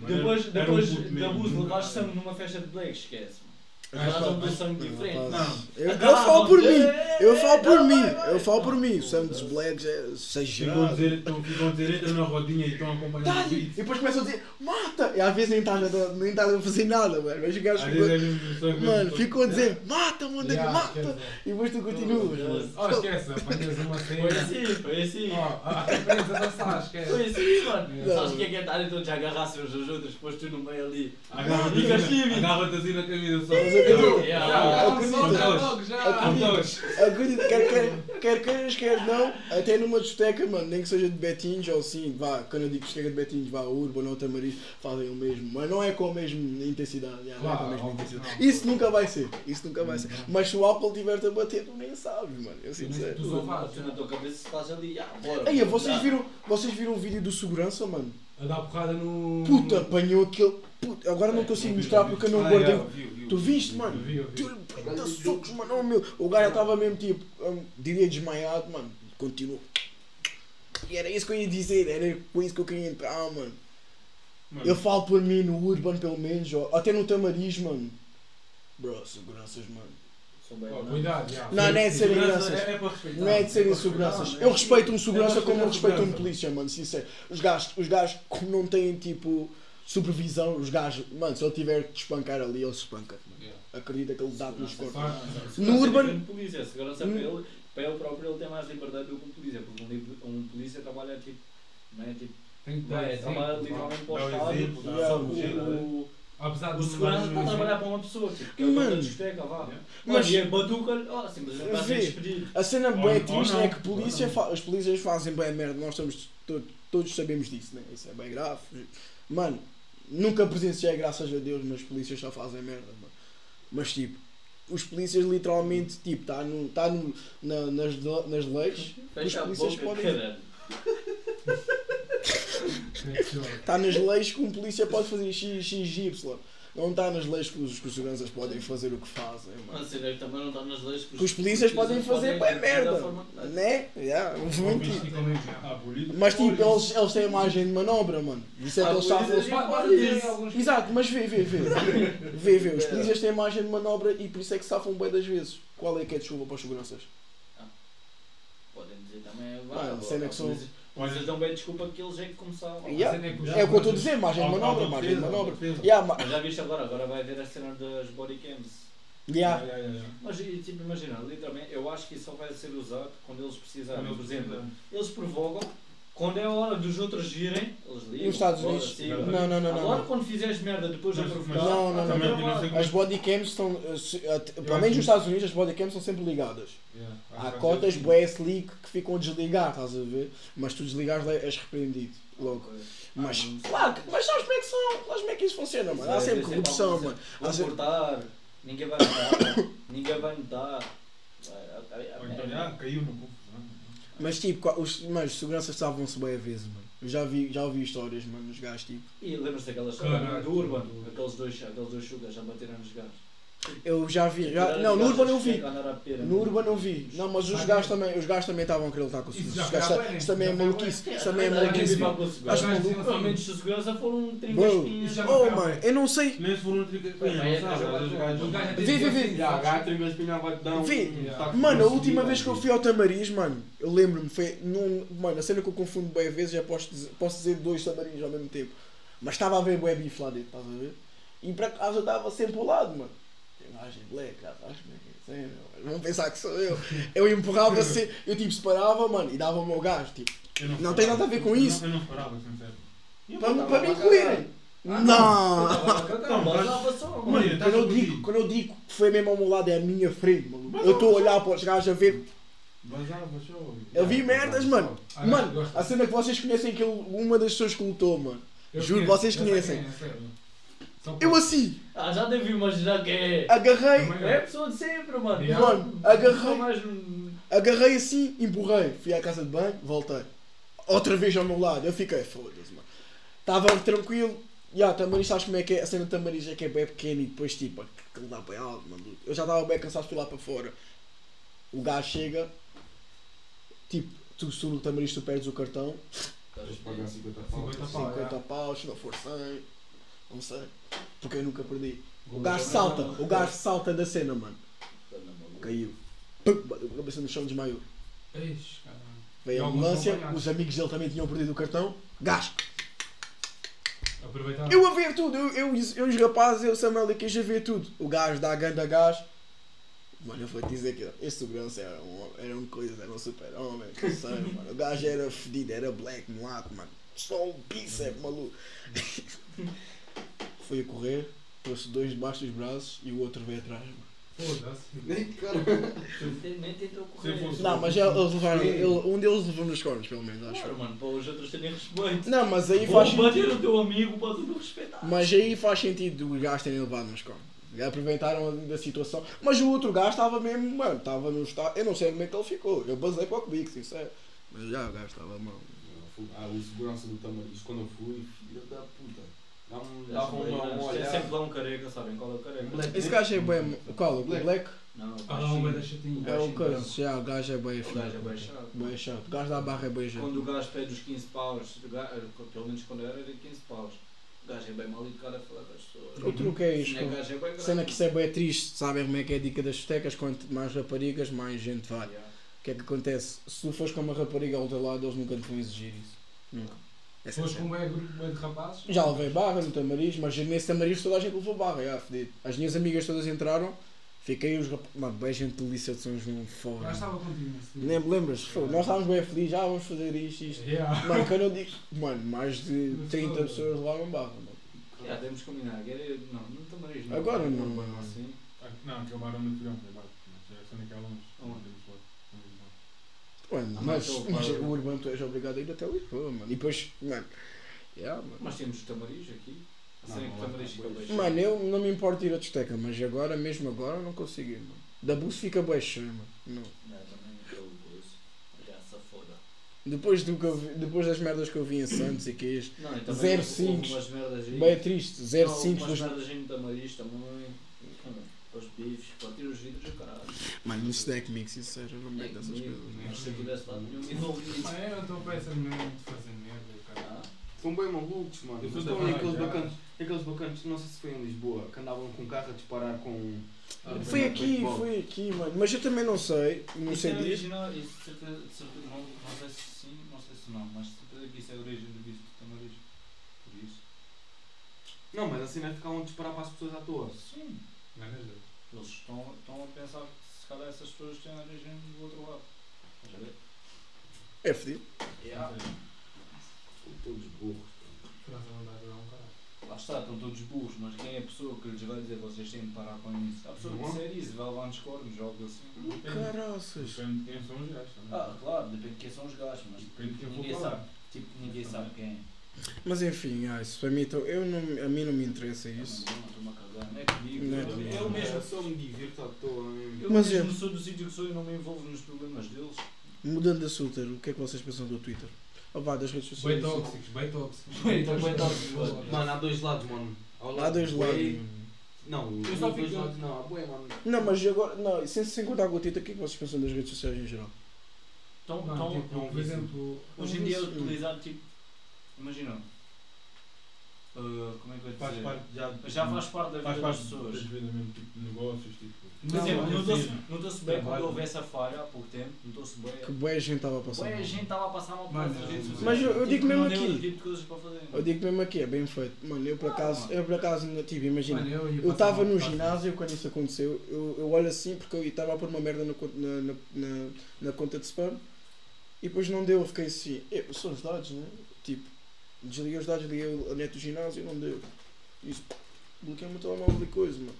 Um depois, depois de abuso levaste sangue numa festa de Black, esquece. Mas, Levaste pá, um sangue diferente. Não. Eu, falo por mim, eu falo por mim, eu falo por mim. O sangue dos blacks é exagerado. ficam a dizer, entra na rodinha e estão acompanhando o Dá-lhe! E depois começam a dizer, mata! E às vezes nem estás a, nem estás a fazer nada, mano. Mas os gajos ficam, é mano, ficam a dizer, mata, manda Yeah, mata! E depois tu continuas. Oh, esquece, apanhas uma cena. Foi assim, foi assim. Oh, esquece. Foi assim, mano. Sabes o que é que é estar então já agarrassem uns aos outros, depois tu no meio ali. Agarra-te assim, agarra-te assim na camisa só. Yeah. acredita, Já, logo, já. acredita, acredita, quer, quer, quer queiras, quer não, até numa discoteca, mano, nem que seja de betinhos ou assim, vá, quando eu digo discoteca de betinhos, vá, Urban ou Tamariz, fazem o mesmo, mas não é com a mesma intensidade, yeah, não é com a mesma intensidade. não. Isso nunca vai ser, isso nunca vai ser. Mas se o álcool estiver-te a bater, tu nem sabes, mano, eu Tu sincero. só fazes. Tu na tua cabeça estás ali, ah, bora. Ei, vocês viram, vocês viram o vídeo do segurança, mano? A dar porrada no. Puta, apanhou aquele. Puta, agora não consigo mostrar porque eu não Ah, guardei. viu. Tu viste, mano? Vi, vi. 30 socos, mano, oh meu. O gajo estava mesmo tipo, hum, diria desmaiado, mano. Continuou. E era isso que eu ia dizer, era com isso que eu queria entrar, mano. Mano, Eu falo por mim no Urban, pelo menos, ou até no Tamariz, mano. Bro, seguranças, mano. Oh, não. Cuidado, já. Não, não é de serem segurança seguranças. É, é para respeitar. Não é de serem seguranças. Eu respeito um segurança É como eu respeito um polícia, mano, sincero. Os gajos, os gajos como não têm tipo supervisão, os gajos, mano, se ele tiver que te espancar ali, ele se espanca. Yeah. Acredita que ele dá nos corpos. No é Urban- polícia, segurança No- para ele, para ele próprio ele tem mais liberdade do que um polícia, porque um, um polícia trabalha tipo, não é tipo, Tem que dar é, trabalha literalmente para o Estado, Apesar de o segurança está a trabalhar para uma pessoa, tipo, que é o Mano. dono da discoteca, vá. Yeah. Mas- Mas e a batuca, oh, simplesmente está a ser despedido. A cena bem triste é que polícia os polícias fazem bem merda, nós estamos to- todos sabemos disso, né? Isso é bem grave. Mano, nunca presenciei, graças a Deus, mas os polícias só fazem merda, mano. Mas tipo, os polícias literalmente, tipo, está no, tá no, na- nas, nas leis, os Fecha a polícias boca, podem. [laughs] Está nas leis que um polícia pode fazer X, X, Y. Não está nas leis que os, que os seguranças podem fazer o que fazem, mano. Mas também não está nas leis que Que os polícias podem fazer bem merda. forma. Né? Yeah. Ah, polícia. Mas tipo, eles, eles têm margem de manobra, mano. Isso é que Ah, eles alguns. Exato, mas vê, vê, vê. [laughs] Vê, vê. Os polícias têm margem de manobra e por isso é que safam bem das vezes. Qual é que é de chuva para os seguranças? Podem dizer também, Ah, cena que são- polícias- Polícias dão bem desculpa que eles é que começaram. Yeah. é que É o que eu estou a dizer, margem de manobra, margem de manobra. Yeah, ma- Mas já viste agora, agora vai haver a cena das body cams. yeah. Yeah, yeah, yeah. Mas e, tipo, imagina, literalmente, eu acho que isso só vai ser usado quando eles precisarem. Por eles exemplo, eles provocam, quando é a hora dos outros irem, eles ligam. Nos Estados Unidos. siga. Não, não, não, não. Agora não. quando fizeres merda depois de Mas- provocar, não, não, não, não. As bodycams estão. eh, se- at- Pelo menos nos Estados Unidos as bodycams são sempre ligadas. Yeah. Há cotas bué slick que ficam a desligar, estás a ver? Mas tu desligares és repreendido logo. Mas, Ah, claro, que- mas sabes como é que são? Sabes como é que isso funciona, mano? Há Vai sempre haver corrupção, mano. Vão sempre- cortar, ninguém vai notar, [coughs] ninguém vai notar. Então, caiu confusão. Mas tipo, os, mas os seguranças estavam-se bem a vezes, mano. Eu já, vi, já ouvi histórias, mano, nos gajos tipo. E lembras-te daquela história do Urban? Aqueles dois, aqueles dois chugas já bateram nos gajos. Eu já vi. Já, não, no Urban eu que vi. a a. No Urban eu vi. Não, mas os Ah, gajos é? também, os gajos também estavam a querer lutar com Isso foi à gajos- pena, Isso também é à maluquice. Isso também é maluquice. Acho Os gajos maluco. diziam assim, Aumentos de segurança foram 30 Bro, espinhas. já- Oh, mano, eu não sei. Nem se for um trica Vai, vai, não vai, sabe? vai, Os vai. gajos- Os gajos Vê, vê, vê. Já, o gajo tem uma espinha vai te dar um. Vê. um taco Mano, a última vez que eu fui ao Tamariz, mano, eu lembro-me, foi num. Mano, a cena que eu confundo bem vezes, já posso dizer, posso dizer dois Tamarins ao mesmo tempo. Mas estava a ver bué bife lá dentro, estás a ver? E para casa eu estava sempre ao lado, mano. Imagem black, já sabes como é que é a cena, mano. Vão pensar que sou eu. [laughs] Eu empurrava se eu tipo separava, mano, e dava o meu gás, tipo, Eu Não tem nada a ver com Eu isso. não- Eu não esperava, sincero. para, para me incluírem. Não! Não, passou, Mano, Mano, estás quando eu, digo, quando eu digo que foi mesmo ao meu lado, é a minha frente, mano. Eu estou a olhar para os gajos a ver. Show. Eu vi merdas, mano. Ah, Mano, gosto. a cena que vocês conhecem, que uma das pessoas que lutou, mano. Juro, vocês conhecem. quem é, sério. Só Eu para- assim, Ah, já devi imaginar que é. agarrei. É a pessoa de sempre, mano. Yeah. Mano, agarrei. Mais. agarrei assim, empurrei. Fui à casa de banho, voltei. Outra vez ao meu lado, eu fiquei, foda-se, mano. Estava tranquilo. Ya, Tamariz, sabes como é que é? A cena de Tamariz é que é bem pequena e depois tipo, aquilo dá bem alto, mano. Eu já estava bem cansado, fui lá para fora. O gajo chega, tipo, tu se no tamariz tu perdes o cartão, Tens de pagar 50 paus. 50 pau. 50 paus, se não for 100, não sei. Porque eu nunca perdi. O gajo salta, o gajo salta da cena, mano. Caiu. Pum, bateu com a cabeça no chão, desmaiou. Eixe, caralho. Veio a ambulância, os amigos dele também tinham perdido o cartão. Gajo, Aproveitaram. eu a ver tudo, eu, eu, eu e os rapazes, eu, Samuel e Queijo a ver tudo. O gajo dá a ganda gás. Mano, eu vou te dizer que esse segurança era um, era um coisa, era um super homem, sei, [laughs] mano. O gajo era fedido, era black, mulato, mano. Só um bíceps, maluco. [laughs] Foi a correr, trouxe dois debaixo dos braços e o outro veio atrás. [laughs] Nem. Nem tentou correr. Não, mas eles levaram, ele, um deles levou nos cornos, pelo menos, acho. Claro, mano, para os outros terem respeito. Não, mas aí Vou faz bater sentido. o teu amigo, pode não respeitar. Mas aí faz sentido os gajos terem levado nos cornos. Aproveitaram da situação. Mas o outro gajo estava mesmo, mano, estava no estado. Eu não sei como é que ele ficou. Eu basei para o comigo, sincero. Mas já o gajo estava mal. Ah, o segurança do Tamariz, quando eu fui, filho da puta. Dava um, não, um é olhar. sempre lá um careca, sabem qual é o careca? Black. Esse gajo é bem. Qual? O Black. Black? Não, Ah, lá um baixinho. da chatinho. É o coisa. Já, o gajo é bem O gajo é bem chato. Bem chato. O gajo da barra é bem chato. Quando o gajo pede os 15 paus, o gajo- pelo menos quando era, era 15 paus. O gajo é bem mal educado a falar com as pessoas. O truque é O isto. gajo é. Cena que isso é bem triste. Sabem como é que é a dica das discotecas? Quanto mais raparigas, mais gente vai. Yeah. O que é que acontece? Se tu fores com uma rapariga ao teu lado, eles nunca te vão exigir isso. Nunca. É a Foste cena. com um grupo bué de rapazes? Já levei barra no tamariz, mas nesse tamariz toda a gente levou barra, já, fedido. As minhas amigas todas entraram, fiquei os rapazes. Mano, bem gente do Liceu de São João Já fora. estava contigo nesse dia. Nem lembras? Foi, Nós estávamos bem felizes, já vamos fazer isto, isto. Yeah. Mano, quando eu digo, mano, mais de 30 pessoas levaram barra, mano. Temos que combinar. Era- Não, não tamariz. não. Agora não. Assim. Ah, Não, acabaram no filhão, mas é só naquela longe. Mano, Ah, mas, mas o Urbano tu és obrigado a ir até Lisboa, mano. E depois, mano, yeah, mano. Mas temos tamariz aqui. A Não, é que não, tamariz não, Mano, eu não me importo ir à discoteca, mas agora, mesmo agora, não consigo ir, mano. Da bus fica cheio, mano. Não. Depois, do que eu vi- depois das merdas que eu vi em Santos e que é merdas aí. bem triste, 05 Não, dos. umas merdas aí no tamariz também. Os bifes, pode tirar os vidros e caralho. Mano, isso não é comigo, sincero, eu não É meto essas comigo, coisas. Mas se eu tivesse lá nenhum envolvido. Ah, eu estou para essa merda de fazer merda, caralho. Ah, São bem malucos, mano. Eu praia, aqueles bacanas, aqueles bacanas, não sei se foi em Lisboa, que andavam com o carro a disparar com. Ah, Foi aqui, foi aqui, mano. Mas eu também não sei, não Isso sei é disso. original, isso de certeza, de certeza, não, não sei se sim, não sei se não, mas de certeza que isso é a origem do bicho do tamariz. Por isso. Não, mas assim não é ficar a disparar para as pessoas à toa. Sim. Ganas deles. Eles estão, estão a pensar que se calhar essas pessoas têm a origem do outro lado. Estás a ver? É fedido. São todos burros. Um. Lá está, estão todos burros, mas quem é a pessoa que lhes vai dizer vocês têm de parar com isso? A pessoa que Não. disser isso vai levar nos cornos, algo assim. Caraças. Depende de quem são os gajos também. Ah, claro, depende de quem são os gajos, mas Depende de quem ninguém sabe. Tipo, ninguém sabe quem é. Mas enfim, ah, isso para mim, então, eu não, a mim não me interessa isso. Eu não é comigo. Não é comigo. eu mesmo, só me divirto à toa. eu Mas mesmo eu- sou do sítio que sou e não me envolvo nos problemas deles. Mudando de assunto, o que é que vocês pensam do Twitter? Oh, vá, das redes Bem sociais. bem tóxicos. Bem tóxicos, bem tóxicos. Mano, há dois lados, mano. Ao Há lado dois do lados. Não, Eu só dois fico- lados não. Há bué, mano. Não, mas agora, não, sem, sem contar com o Twitter, o que é que vocês pensam das redes sociais em geral? Então, Não, então, tipo, por exemplo, hoje em dia é utilizado tipo. Imagina. ah, como é que eu ia Faz dizer? parte já. Já faz parte da faz vida das parte pessoas. das vidas mesmo, tipo de negócios, tipo. Por Não, exemplo, mas notou-se assim, notou-se bem quando trabalho. houve essa falha há pouco tempo. Notou-se bem. Que boa gente estava a passar. Ué, a gente estava a passar mal por essas redes mas eu- eu digo Tipo, mesmo não deu aqui. outro tipo de coisas para fazer. Eu digo mesmo aqui, é bem feito. Mano, eu por acaso, eu por acaso, não tive, imagina. mano, eu ia Eu passar estava mal no por causa ginásio quando isso aconteceu. Eu, eu olho assim porque eu estava a pôr uma merda na, conta- na, na, na, na conta de spam e depois não deu. Eu fiquei assim, "Eh, são os dados, né? Tipo, desliguei os dados, liguei a net do ginásio e não deu. Isso, bloqueei o meu telemóvel e coisa, mano.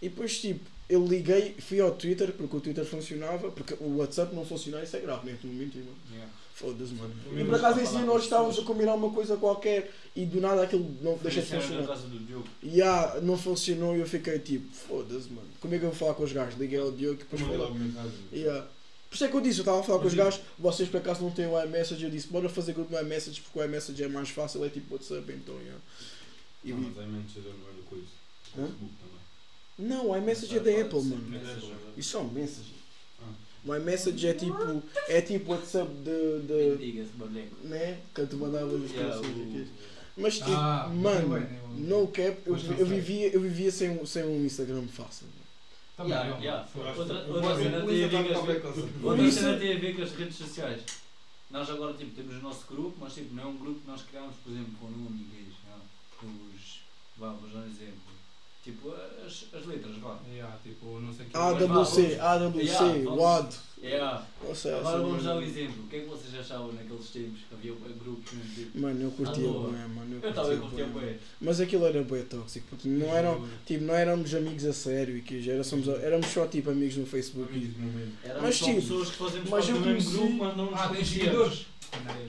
E depois, tipo, eu liguei, fui ao Twitter porque o Twitter funcionava, porque o WhatsApp não funcionava, isso é grave, nem estou a mentir, mano. Yeah. Foda-se, mano. E por acaso esse dia com nós estávamos a combinar uma coisa qualquer e do nada aquilo não deixa de funcionar. casa do Diogo. E ah, não funcionou e eu fiquei tipo, foda-se, mano. Como é que eu vou falar com os gajos? Liguei ao Diogo e depois falei. logo mensagem. E, ah, por isso é que eu disse, eu estava a falar com os Mas, gajos, vocês por acaso não têm o iMessage? Eu disse, bora fazer grupo no iMessage porque o iMessage é mais fácil, é tipo WhatsApp, então, yeah. E Não, mas é não é da coisa. Facebook também. Não, o iMessage é da Apple, mano. Messenger. Isso é um Messenger. Ah. My message é tipo. É tipo WhatsApp de. de né? Que tu mandavas as Yeah, o-. Mas tipo, Ah, mano, bem, bem, bem. no cap, eu, eu vivia, eu vivia sem, um- sem um Instagram fácil. Também Yeah, eu, yeah. foda-se. Outra, cena tem a ver com as redes- coisa. outra Isso- cena tem a ver com as redes sociais. Nós agora tipo, temos o nosso grupo, mas tipo, não é um grupo que nós criámos, por exemplo, com o amiguês. Os. Vá, vou dar um exemplo. Tipo, as, as letras, vá. Yeah, tipo, não sei o que. AWC, AWC, Yeah, vamos- WAD. Yeah. Não sei, Agora vamos dar um exemplo. O que é que vocês achavam naqueles tempos que havia grupos mesmo tipo? Mano, eu curtia Alô. bué, mano. Eu estava a curtir bué. bué. Mas aquilo era bué tóxico, porque não eram, tipo, não éramos amigos a sério e que já era, somos, éramos só tipo amigos no Facebook. Amigos E. Éramos Mas só tipo, pessoas que fazemos mas parte eu do mesmo grupo, mas não nos Ah, conhecíamos.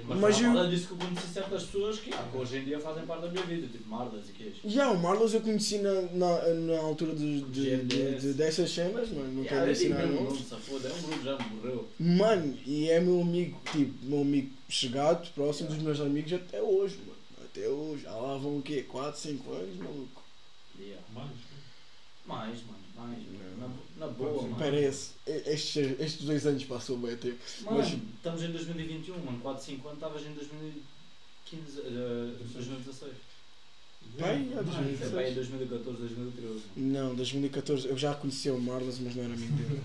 Mas, Mas eu- além disso que eu conheci certas pessoas que, ah, que hoje em dia fazem parte da minha vida, tipo Mardas e queixo. Já, o Marlos eu conheci na, na, na altura de, de, de- de- dessas cenas, mano. Não quero Yeah, eu digo ensinar não se foda, é um grupo já morreu. Mano, e é meu amigo, tipo, meu amigo chegado, próximo dos meus amigos até hoje, mano. Até hoje. Já lá vão o quê? 4, 5 anos, maluco? Yeah. Mas, Mais, mano, mais. Não. Na, na boa, mano. Parece. Estes, estes dois anos passou bem tempo. Mano, Mas- estamos em 2021, mano. 4, 5 anos, estavas em 2015, eh, 2016. Pai, já Mas, Foi 2016. bem em 2014, 2013. mano. Não, 2014 eu já conhecia o Marlos, mas não era amigo dele.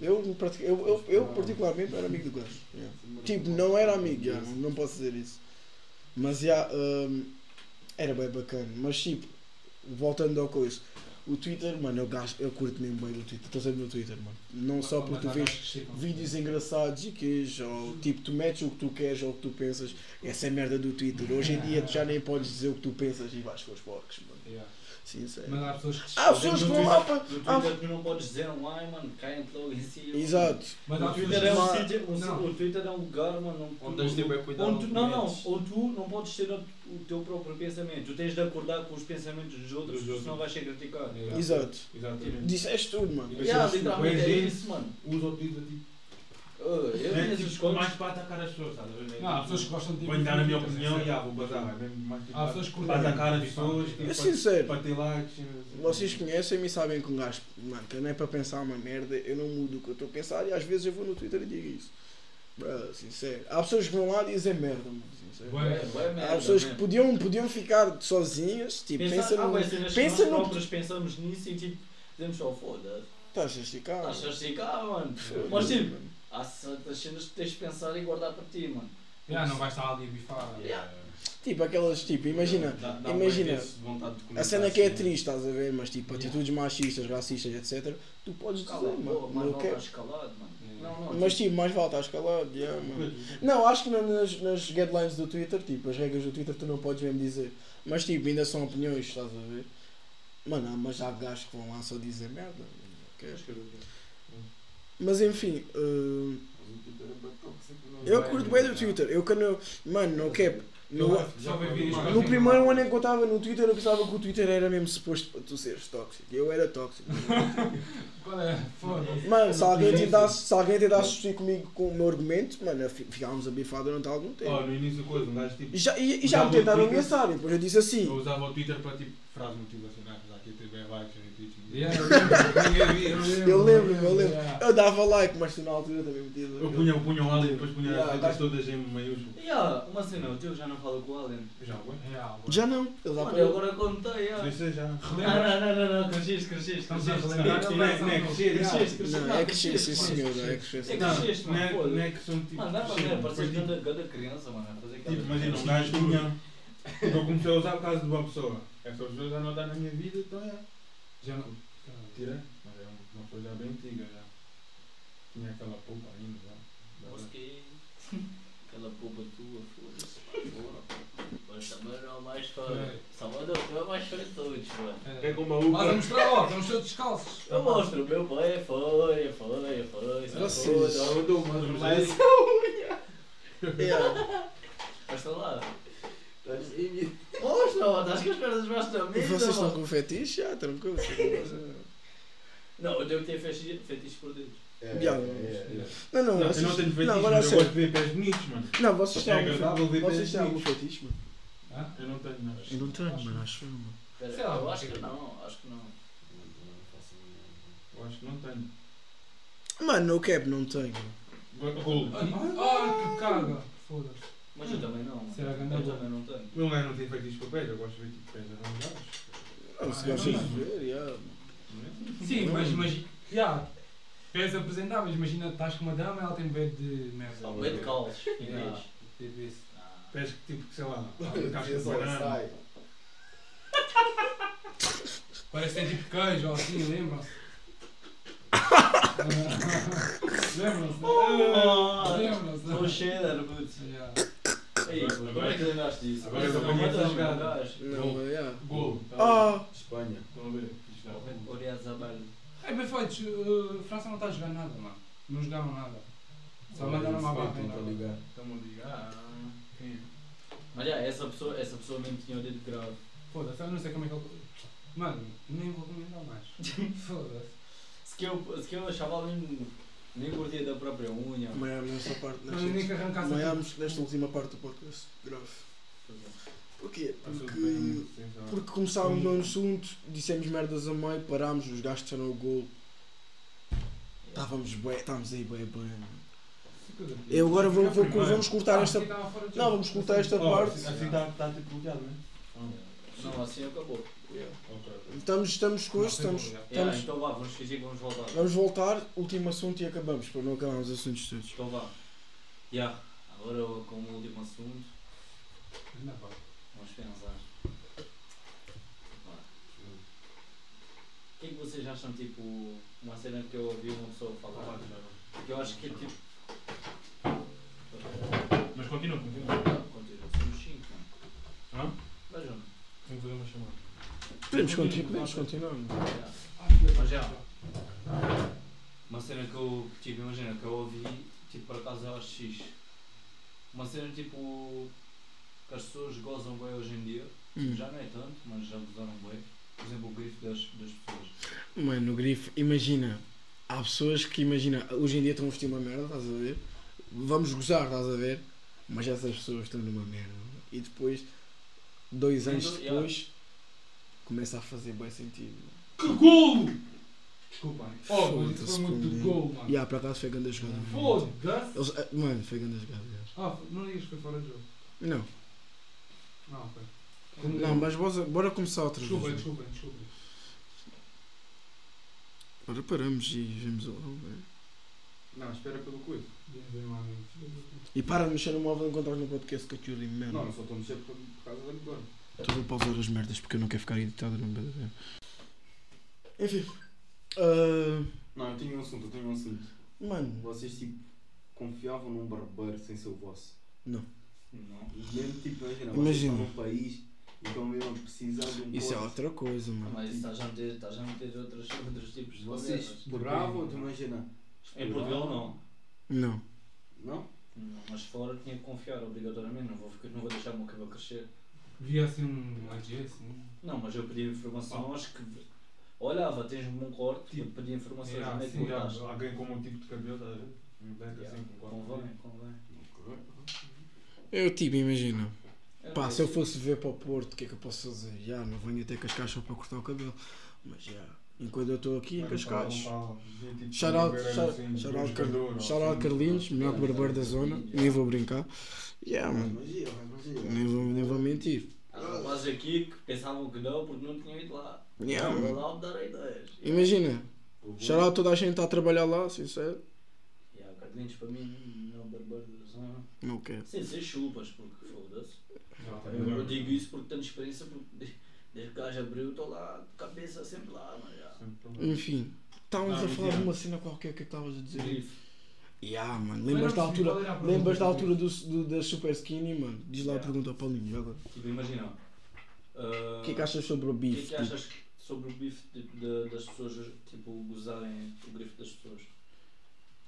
Eu, eu, eu, eu particularmente não era amigo do gajo. yeah. Tipo, não era amigo, já, não, posso dizer isso. Mas já, hum, era bem bacana. Mas tipo, voltando ao coisa, o Twitter, mano, eu, gasto, eu curto mesmo bem do Twitter. Estou sempre no Twitter, mano. Não só porque tu vês vídeos engraçados e que ou tipo, tu metes o que tu queres ou o que tu pensas. Essa é a merda do Twitter. Hoje em dia tu já nem podes dizer o que tu pensas e vais com os porcos, mano. Yeah. Sincero. Mas há pessoas que Há pessoas que vão lá para. No Ah. Twitter tu não podes dizer um ai, mano, caem logo em si. Exato. Mas O Twitter, é um sítio, um, Não. o Twitter é um lugar, mano, não, Onde tens de ter cuidado onde tu, Não, o não, ou tu não podes ter o, o teu próprio pensamento, tu tens de acordar com os pensamentos dos outros, Dos outros. senão vais ser criticado. Exato. Exatamente. Disseste tudo, mano. E Yeah, literalmente é isso, mano. Usa o Twitter tipo. Eu tenho essas tipo, coisas. mais para atacar as pessoas, estás a ver? Não, há pessoas que gostam de Vou dar a minha opinião e ah, vou bazar. É mesmo mais tipo, Há pessoas que atacar as tipo, pessoas, tipo, É para, sincero. para ter likes. Vocês conhecem-me e sabem que um gajo, mano, que não é para pensar uma merda, eu não mudo o que eu estou a pensar e às vezes eu vou no Twitter e digo isso. Bruh, sincero. Há pessoas que vão lá dizer merda, mano. É, merda, Há pessoas que podiam, podiam ficar sozinhas, tipo, Pensa, no. pensa nós no- próprios pensamos nisso e tipo, dizemos só foda-se. Estás a esticar. Estás a esticar, mano. Mas tipo, mano. Há certas cenas que tens de pensar e guardar para ti, mano. Yeah, não vai estar ali a bifar. Yeah. Tipo, aquelas, tipo, imagina. Dá- dá imagina, A cena que é assim, triste, estás a ver, mas tipo, atitudes machistas, racistas, etc. Tu podes dizer, Cala a mano. mas não não quero- estás calado, mano. Não, não. Mas tipo, tipo, mais vale estar escalado, yeah, mano. [laughs] Não, acho que na- nas, nas guidelines do Twitter, tipo, as regras do Twitter tu não podes mesmo dizer. Mas tipo, ainda são opiniões, estás a ver? Mano, há- mas há gajos que vão lá só dizer merda. Mas enfim, uh, eu curto bem do Twitter. Eu quando. eu- Mano, não cap. No, no primeiro ano em que eu estava no Twitter, eu pensava que o Twitter era mesmo suposto para tu seres tóxico. Eu era tóxico. [laughs] Qual é? Mano, se alguém tentasse, se alguém tentasse discutir comigo com o meu argumento, mano, fi- ficávamos a bifar durante algum tempo. Oh, no início da coisa, um gajo tipo. E já, e, e já me tentaram ameaçar, e depois eu disse assim. Eu usava o Twitter para tipo frases motivacionais, já que ia ter bem likes. Yeah, eu lembro, eu lembro. Eu lembro, eu lembro. Yeah. Eu dava like, mas tu na altura também metias. Eu punha, eu punha um ali e depois punha Yeah, as letras todas em maiúsculo. Yeah, uma cena, o teu já não fala com o Alien. Já, ué? Yeah. Já não, ele dá Mano, eu agora contei, yeah. Isso já. Ah, não, não, não, não, cresceste, cresceste, cresceste. Não é- não é Cresceste, cresceste. Não, é crescer, sim senhor, é. É Não, cresceste, não é, mano, não é questão de tipo. Mano, dá para ver, tipo, ganda ganda criança, mano, a fazer aquela... Tipo, imagina, um gajo tinha. Eu comecei a usar por causa de uma pessoa. Essa pessoa já não está na minha vida, então é. Já não. Tira, mas é uma coisa bem antiga já. Tinha aquela polpa ainda já. Mosquei. [laughs] Aquela polpa tua, foda-se. Mas também não é mais. É. Salvador, tu é mais feio de todos, mano. É como a Mas uva. mostrar, ó, estamos todos descalços. Eu mostro, o meu pai é feio, é feio, é feio. é Vocês- feio. Eu dou uma Mas, [laughs] mas está lá. Mostra, estás com as pernas debaixo da mesa, vocês estão com fetiche? Já, tranquilo. [laughs] Não, eu devo ter fetiche fetiche por dentro. Já. Não, não, Não, eu vocês- não tenho fetiche, Não, agora mas eu gosto de ver pés bonitos, mano. Não, vocês têm É algum fetiche? Vocês pés têm algum bonitos. fetiche, mano? Hã? Eu não tenho, não. Eu não tenho, mano, acho eu, mano. Sei lá, eu mas acho é que que- não, acho que não. Eu acho que não tenho. Mano, no cap não tenho. Ah, que caga. Foda-se. Mas eu também não. Será que anda Eu bom? também não tenho. O meu gajo não tem feito isto para pés, eu gosto de ver tipo pés arranjados. Ah, se gostas não, de ver, yeah. Sim, mas, mas, já, pés apresentáveis, imagina, estás com uma dama e ela tem bed de merda. Só bem de calos. Yeah. vez. Tipo isso. Ah. Pés que tipo, sei lá, [laughs] casca de banana. sai. [laughs] Parece que tem tipo queijo ou assim, lembram-se? [laughs] Lembram-se? Oh, Lembram-se? Sou cheddar, putz. Yeah. Como é que lembraste disso? Agora Mas eu não vou matas jogar. um gajo. Não, yeah. Gol. Ah, Espanha. Estão a ver? É- Oriado Zabal. É bem feito, uh, França não está a jogar nada, mano. Não jogaram nada. Só mandaram uma barra. a ligar. Estão a ligar. É? Mas já, essa pessoa, essa pessoa mesmo tinha o dedo grave. Foda-se, eu não sei como é que ele. Mano, nem vou comentar mais. [laughs] Foda-se. Se que eu, se que eu achava mesmo. Nem curtia da própria unha. Maiamos nesta parte, Não, nem que arrancasse maiamos nesta última parte do podcast. Grave. Porquê? Está tudo Porque, bem, porque começámos no assunto, dissemos merdas a meio, parámos, os gajos disseram o gol. Estávamos bué, estávamos aí bué. mano. Eu agora vou, vou- vamos cortar esta. Não, vamos cortar esta Oh, parte. assim- Assim está está tipo bloqueado, não é? Não, assim acabou. Estamos, estamos com isto, estamos. Yeah, estamos então vá, vamos fingir que vamos voltar. vamos voltar, último assunto e acabamos, para não acabarmos os assuntos todos. Então vá. Yeah. Agora como último assunto, vamos pensar. Vá. O que é que vocês acham, tipo, uma cena que eu ouvi uma pessoa falar? Que eu acho que é tipo. Mas continua, continua. Não, continua, somos 5, mano. Hã? Vejam. Tenho que fazer uma chamada. Podemos continuar, podemos continuar. Mas já. Uma cena que eu, tipo, imagina, que eu ouvi, tipo, por acaso acho X. Uma cena tipo. que as pessoas gozam bem hoje em dia. Hum. Já não é tanto, mas já gozaram bem. Por exemplo, o grifo das, das pessoas. Mano, no grifo, imagina, há pessoas que imagina, hoje em dia estão a vestir uma merda, estás a ver? Vamos gozar, estás a ver? Mas essas pessoas estão numa merda. E depois, dois anos depois, começa a fazer bem sentido. Que golo! Desculpa. Oh, mas isso foi muito de pô, gol, mano. E há para cá foi grande jogada. Foda-se! Ah, mano, foi grande jogada. gajo. Ah, não digas que foi fora de jogo. Não, Ah, ok. não, mas bora, bora começar outra Desculpa, vez. desculpa, desculpa. Agora paramos e vemos o. Não, espera pelo coisa. E para de mexer no móvel enquanto estás no podcast que aquilo de merda. Não, eu só estou a mexer por, por causa da agora. Estou a pausar as merdas porque eu não quero ficar editado no BDB. Enfim. ah, Não, eu tenho um assunto, eu tenho um assunto. mano, Vocês tipo confiavam num barbeiro sem ser o vosso? Não. E mesmo tipo, imagina, num país e estão mesmo precisar de um isso é corte. outra coisa, mano. Mas isso estás a meter, estás a meter outros, outros tipos de Vocês exploravam, tu imagina. Em Portugal não. Não. Não? Não, Mas fora tinha que confiar obrigatoriamente, não vou, ficar- não vou deixar o meu cabelo crescer. Vi assim um AG, assim. Não, mas eu pedi informação, acho que. Olhava, tens um bom corte, eu pedi informações Yeah, onde é que sim, cortaste. Alguém com um tipo de cabelo, estás a ver? Um black Yeah, assim, com corte. Convém, convém. Eu tipo, imagina. É, Pá, se eu fosse ver para o Porto, o que é que eu posso fazer? Já, não venho até Cascais só para cortar o cabelo. Mas já, enquanto eu estou aqui em Cascais. Shout out, shout- shout out Car- shout out Carlinhos, melhor barbeiro da zona. Nem vou brincar. Yeah, Mas mano. magia, mas magia. Nem vou, nem vou mentir. Há rapazes aqui que pensavam que não porque não tinham ido lá. Yeah, Vou mano. lá dar ideias. Imagina, shout out toda a gente está a trabalhar lá, sincero. Yeah, Carlinhos para mim não é zona. Não quero. Sem ser chupas, porque foda-se. Tá Eu, eu digo isso porque tenho experiência, porque desde, que o gajo abriu estou lá, de cabeça sempre lá, mas já. Enfim, estávamos Ah, a falar de uma cena qualquer que estavas a dizer. Grifo. Yeah, mano, lembras da altura, lembras da altura do, do, da Super Skinny, mano? Diz lá a pergunta ao Paulinho, agora. Tipo, imagina. uh, O que é que achas sobre o O que é bife? que achas sobre o bife tipo, de- das pessoas, tipo, gozarem o grifo das pessoas?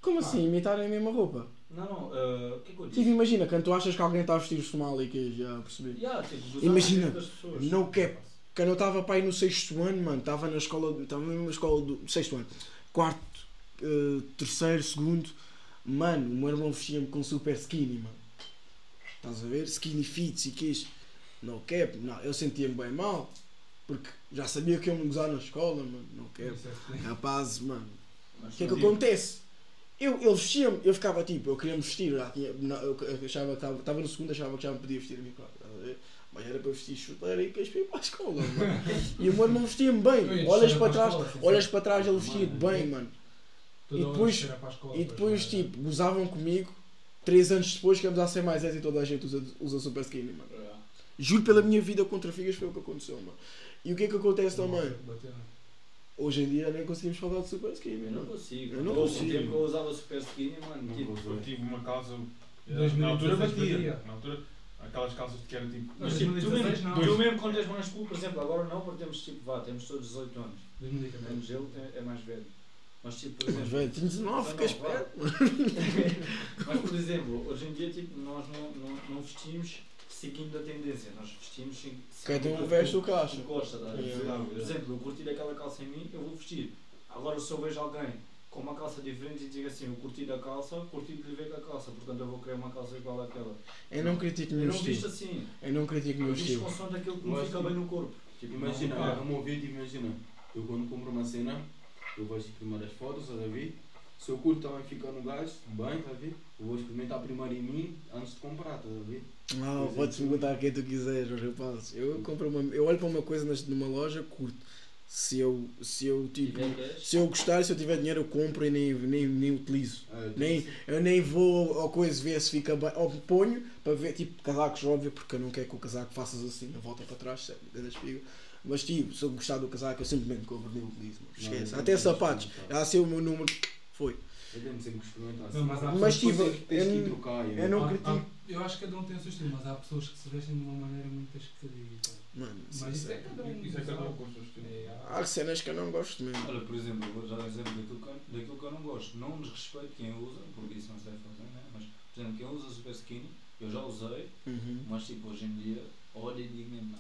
Como assim? Imitarem a mesma roupa? Não, não, uh, o que é que eu disse? Tipo, imagina, quando tu achas que alguém está a vestir o somali, que já percebi. Yeah, tipo, Imagina. No cap. Quando eu estava para aí no sexto ano, mano, estava na escola, estava na escola do sexto ano, quarto, eh, terceiro, segundo, mano, o meu irmão vestia-me com super skinny, mano. Estás a ver? Skinny fits e quis. No cap, não, eu sentia-me bem mal, porque já sabia que eu me gozar na escola, mano, no cap. É Rapaz, mano, o que é que não- acontece? Eu, ele vestia-me, eu ficava tipo, eu queria me vestir, eu já tinha, não, eu achava que estava, no segundo, achava que já me podia vestir a mim, claro, estás a ver? Mas era para vestir chuteira e queres para ir para a escola, mano. [laughs] E o meu irmão vestia-me Eu ia bem. Olhas para trás, olhas para trás, ele vestia-te bem, mano. Toda E depois- escola, E pois, depois, é. tipo, gozavam comigo. Três anos depois, queremos a ser mais S e toda a gente usa, usa super skinny, mano. Juro pela minha vida contra figas foi o que aconteceu, mano. E o que é que acontece também? Né? Hoje em dia nem conseguimos falar de super skinny, Eu não mano. consigo. Eu não Houve um consigo. tempo que eu usava super skinny, mano. Não tipo, consigo. Eu tive uma calça. 2016 na altura batia. Na altura, aquelas calças que eram tipo. Mas tipo, tu 2016 mesmo, não. tu mesmo quando és mais cool, por exemplo, agora não, porque temos tipo, vá, temos todos 18 anos. 2014. Temos ele, é, é mais velho. Mas tipo, por Mas, exemplo. tinha 19, fica 19, vá. esperto. [laughs] Mas por exemplo, hoje em dia tipo, nós não, não, não vestimos seguindo a tendência, nós vestimos seguindo Cada um veste o que acha. gosta, tá? Yeah. Por exemplo, eu curti aquela calça em mim, eu vou vestir. Agora se eu vejo alguém com uma calça diferente e digo assim, eu curti da calça, curti de lhe ver com a calça, portanto eu vou querer uma calça igual àquela. Eu não critico Eu nenhum não visto estilo. assim, Eu não critico eu visto estilo. consoante daquilo que me Mas, fica tipo, bem no corpo. Tipo, Imagina, é um ouvido, imagina. Eu quando compro uma cena, eu vejo primeiro as fotos, estás a ver? Se eu curto também fica no gajo, bem, estás a ver? Eu vou experimentar primeiro em mim antes de comprar, estás a ver? Não, podes perguntar quem tu quiseres, os rapazes. Eu compro uma. Eu olho para uma coisa numa loja, curto. Se eu, se eu tipo. Se eu gostar, se eu tiver dinheiro, eu compro e nem, nem, nem utilizo. É, Nem, eu nem vou ao coisa ver se fica bem. Ou ponho para ver, tipo, casacos, óbvio, porque eu não quero que o casaco faças assim, a volta para trás, da espiga. Mas, tipo, se eu gostar do casaco, eu simplesmente compro nem utilizo. mano. Não, Esquece. eu Até sapatos. Ah, se o meu número. Foi. Eu sempre experimentar. Não, mas há Mas, pessoas tipo, tens que eu ir não- trocar. eu não critico. Eu acho que cada um tem o seu estilo, mas há pessoas que se vestem de uma maneira muito esquisita. Mano, Mas isso é cada um. Isso é cada um com o seu estilo. É, Há cenas que eu não gosto mesmo. Olha, por exemplo, eu vou já dar exemplo daquilo que, eu- daquilo que eu não gosto. Não desrespeito quem usa, porque isso não se deve fazer, né? mas, por exemplo, quem usa super skinny, eu já usei, Uhum. mas tipo, hoje em dia, olha e digo mesmo, não.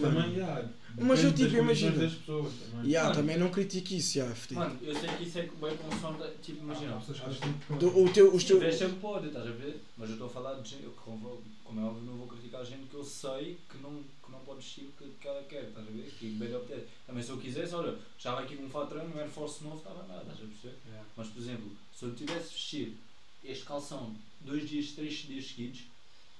Também, já. Mas eu, tipo, imagina. das pessoas também. E ah, Mano. também não critico isso, fedido. Mano, eu sei que isso é bem com som da. Tipo, imagina. De Do- O teu, os Se teus. tiver sempre pode, estás a ver? Mas eu estou a falar de gente, eu, como, como é óbvio, não vou criticar gente que eu sei que não, que não pode vestir o que, que ela quer, estás a ver? Que bem lhe apetece. Também se eu quisesse, olha, já vai aqui com um fato treino, um Air Force novo, estava nada, estás a perceber? É. Mas, por exemplo, se eu tivesse vestir este calção dois dias, três dias seguidos,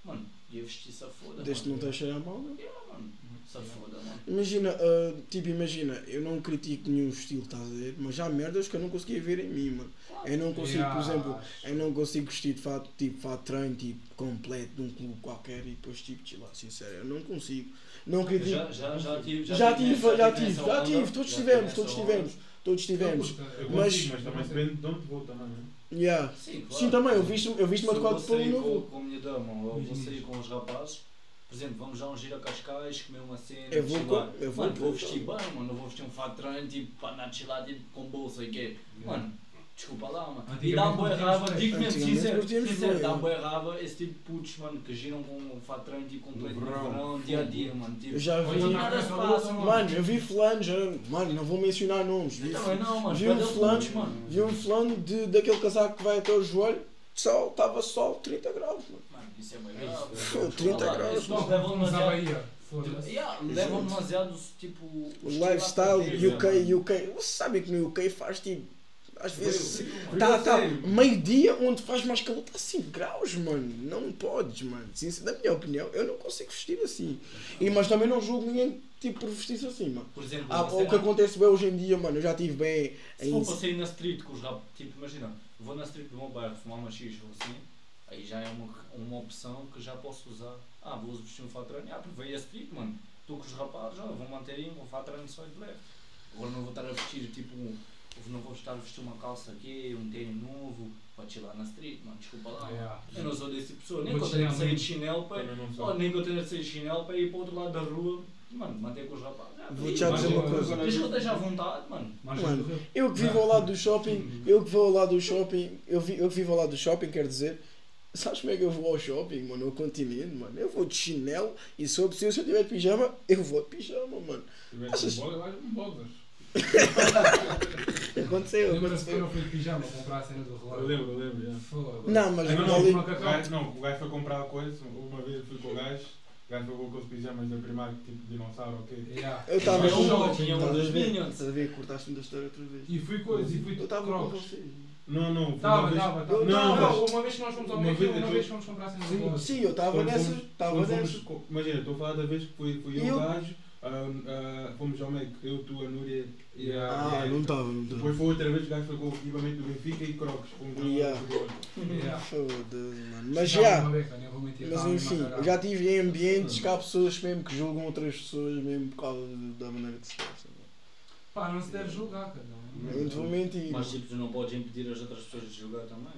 mano, ia vestir safoda. Desde que não esteja a mal, não. Yeah, mano, safoda, mano. Imagina, ah, tipo, imagina, eu não critico nenhum estilo, estás a ver? Mas há merdas que eu não conseguia ver em mim, mano. Eu não consigo, por exemplo, eu não consigo vestir de fato, tipo, fato de treino, tipo, completo de um clube qualquer e depois, tipo, chilar, sincero, eu não consigo. Não critico. Já, já, já tive, Já tive, já tive, já tive, todos tivemos, todos onda. tivemos, todos tivemos. Eu Mas- consigo, mas também depende de onde vou também, né? Yeah. Sim, claro. Sim, também, eu visto- eu visto-me eu adequado vou pelo sair com, novo. com a minha dama ou vou Diz, sair com os rapazes, por exemplo, vamos já um giro a Cascais, comer uma cena, Eu vou chilar. eu vou mano, vou vestir bem, mano, não vou vestir um fato de treino tipo para andar de chilar tipo, com bolsa e quê. Mano, desculpa lá, mano. E dá-me boa curtíamos raiva, bem. digo mesmo, Antigamente sincero, sincero é. boa raiva esse tipo de putos, mano, que giram com um tipo completo no verão. dia a dia, mano. Tipo, Eu já vi. Nada se passa, mano. Mano, eu vi fulanos, eu- mano, não vou mencionar nomes. Vi, Não, é não, mano, vi um fulano, mano. vi um fulano de, daquele casaco que vai até o joelho, sol, estava sol 30 graus, mano. Mano, isso é bem É isso, grave. [laughs] Foi 30 Olha lá, graus. nos levam vamos à demasiado. Bahia. Foda-se. Yeah, levam demasiado tipo. O lifestyle, UK, mano. UK. Você sabe que no UK faz tipo. Às vezes. Tá, tá. Meio-dia onde faz mais calor, está 5 graus, mano. Não podes, mano. Sincer- na minha opinião, eu não consigo vestir assim. E, mas também não julgo ninguém tipo, por vestir-se assim, mano. Por exemplo, Ah, o que não- acontece bem hoje em dia, mano, eu já tive bem se for para sair na street com os rap, tipo, imagina, vou na street do meu bairro fumar uma xixi ou assim, aí já é uma, uma opção que já posso usar. Ah, vou vestir um fato treino, ah, porque veio a street, mano. Estou com os rapazes, olha, vou manter aí um fato treino só de leve. Agora não vou estar a vestir tipo. um- Não vou estar a vestir uma calça aqui, um tênis novo, para chilar na street, mano. Desculpa lá. Yeah. Eu não sou desse tipo de pessoa, nem Vou que eu tenha de sair de chinelo para. Oh, nem que eu tenha de sair de chinelo para ir para o outro lado da rua, mano, manter com os rapazes. Ah, Vou-te e- já dizer uma Mas- coisa. Diz que eu esteja à vontade, mano. Mano, Eu que vivo ao lado do shopping, eu que vou ao lado do shopping, eu, vi, eu que vivo ao lado do shopping, quer dizer, sabes como é que eu vou ao shopping, mano? Ao continente, mano. Eu vou de chinelo e se eu preciso, se eu tiver de pijama, eu vou de pijama, mano. Se tivesse um boga, vais um bogas. Aconteceu, Lembra-se quando eu fui de pijama comprar a cena do relógio? Eu lembro, eu lembro, já. Foda-se. Não, mas Não, não, uma O gajo, não, o gajo foi comprar coisa, uma vez fui com o gajo, O gajo foi com aqueles pijamas da Primark, tipo dinossauro, ok? Yeah. Eu estava com. não, tinha um a dos? Minions. Estás a ver? Cortaste-me da história outra vez. E fui coisa, e fui Eu estava com vocês. Não, não. foi Tava, uma vez- tava, tava. Não, Não, uma vez que nós fomos ao Uma vez uma tô- vez fomos comprar cenas Sim, de loja. Sim, eu estava nessa. Estava nessa. Imagina, estou a falar da vez que fui, fui eu eu- o gajo, ah, fomos ao Mac, eu, tu, a Núria e a. Ah, e a- não estava, não Depois foi outra vez que o gajo foi com o equipamento do Benfica e Crocs. Fomos ao- Yeah. [laughs] Yeah. Foda-se, mano. Mas já. uma beca, nem vou mentir, Mas enfim, eu já tive em ambientes que há pessoas mesmo que julgam outras pessoas mesmo por causa da maneira que se faz. Pá, não se deve julgar, cara. Eu não te vou mentir. Mas tipo, tu não podes impedir as outras pessoas de julgar também.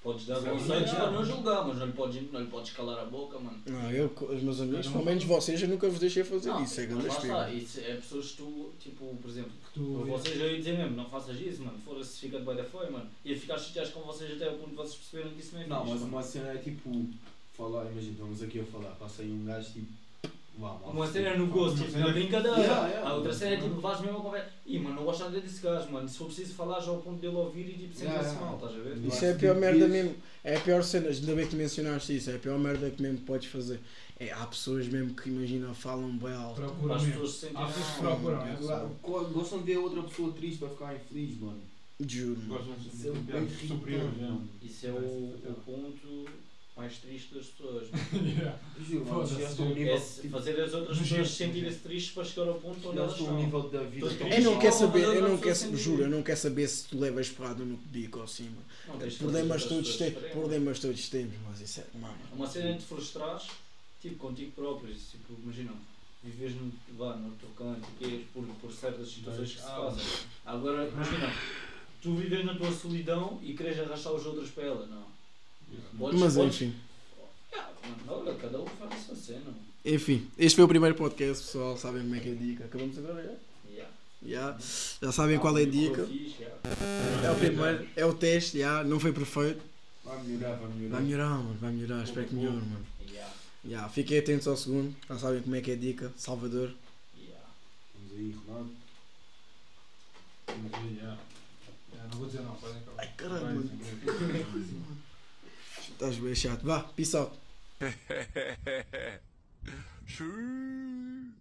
Podes dar sim. para não julgar, mas não lhe podes, não lhe podes calar a boca, mano. Não, eu, os meus amigos, pelo menos vocês, eu nunca vos deixei fazer Não, isso. É grande está, espelho. isso é pessoas que tu, tipo, por exemplo, Que tu, vocês eu ia dizer mesmo, não faças isso, mano, fora-se fica de bem da foi, mano. Ia ficar chateados com vocês até o ponto de vocês perceberem que isso não é Não, mas uma cena é tipo. Falar, imagina, estamos aqui a falar, passa aí um gajo tipo. Uma cena é no gosto, Uma tipo, na é- brincadeira. Yeah, yeah. a outra cena é tipo, vais mesmo a conversa. Ih, mano, não gosto nada desse gajo, mano. Se for preciso falar já ao ponto dele ouvir e tipo, sentir-se Yeah, yeah. mal, estás a ver? Isso é a pior merda mesmo. É a pior cena, ainda bem que mencionaste isso. É a pior merda que mesmo podes fazer. É, há pessoas mesmo que, imagina, falam bem alto. Procura as pessoas se sentirem Há pessoas que mal. procuram, é Gostam de ver outra pessoa triste para ficar infeliz, mano. Juro. Gostam de Isso é ser superiores, mano. Isso é o, o ponto mais triste das pessoas. [laughs] Yeah. Juro, um nível. É se- tipo, fazer as outras pessoas sentirem-se tristes para chegar ao ponto onde elas estão. nível da vida. Eu não quero saber, eu não quero, juro, eu não quero saber se tu levas porrada no bico ou cima. Problemas todos, pessoas problemas todos temos, mas isso é. Mano. Uma cena de frustrares, tipo, contigo próprio. Tipo, imagina, vives no, vá, no teu canto, que é por, por certas situações que se fazem. Agora, imagina, tu vives na tua solidão e queres arrastar os outros para ela, não. Podes, Mas podes- enfim. Ah, mano, olha, cada um faz a sua cena. Enfim, este foi o primeiro podcast, pessoal. Sabem como é que é a dica. Acabamos agora já? Yeah. Já, já sabem qual é a dica. Yeah. É o primeiro, é o teste, já, não foi perfeito. Vai melhorar, vai melhorar. Vai melhorar, mano, vai melhorar, espero que melhore, mano. Yeah. Já, fiquem atentos ao segundo, já sabem como é que é a dica. Salvador. Yeah. Vamos aí, Ronaldo. Vamos ver, já. Yeah, Não vou dizer não, podem acabar. Ai caralho, mano. [laughs] אתה בשלווה, peace out. Tschüss.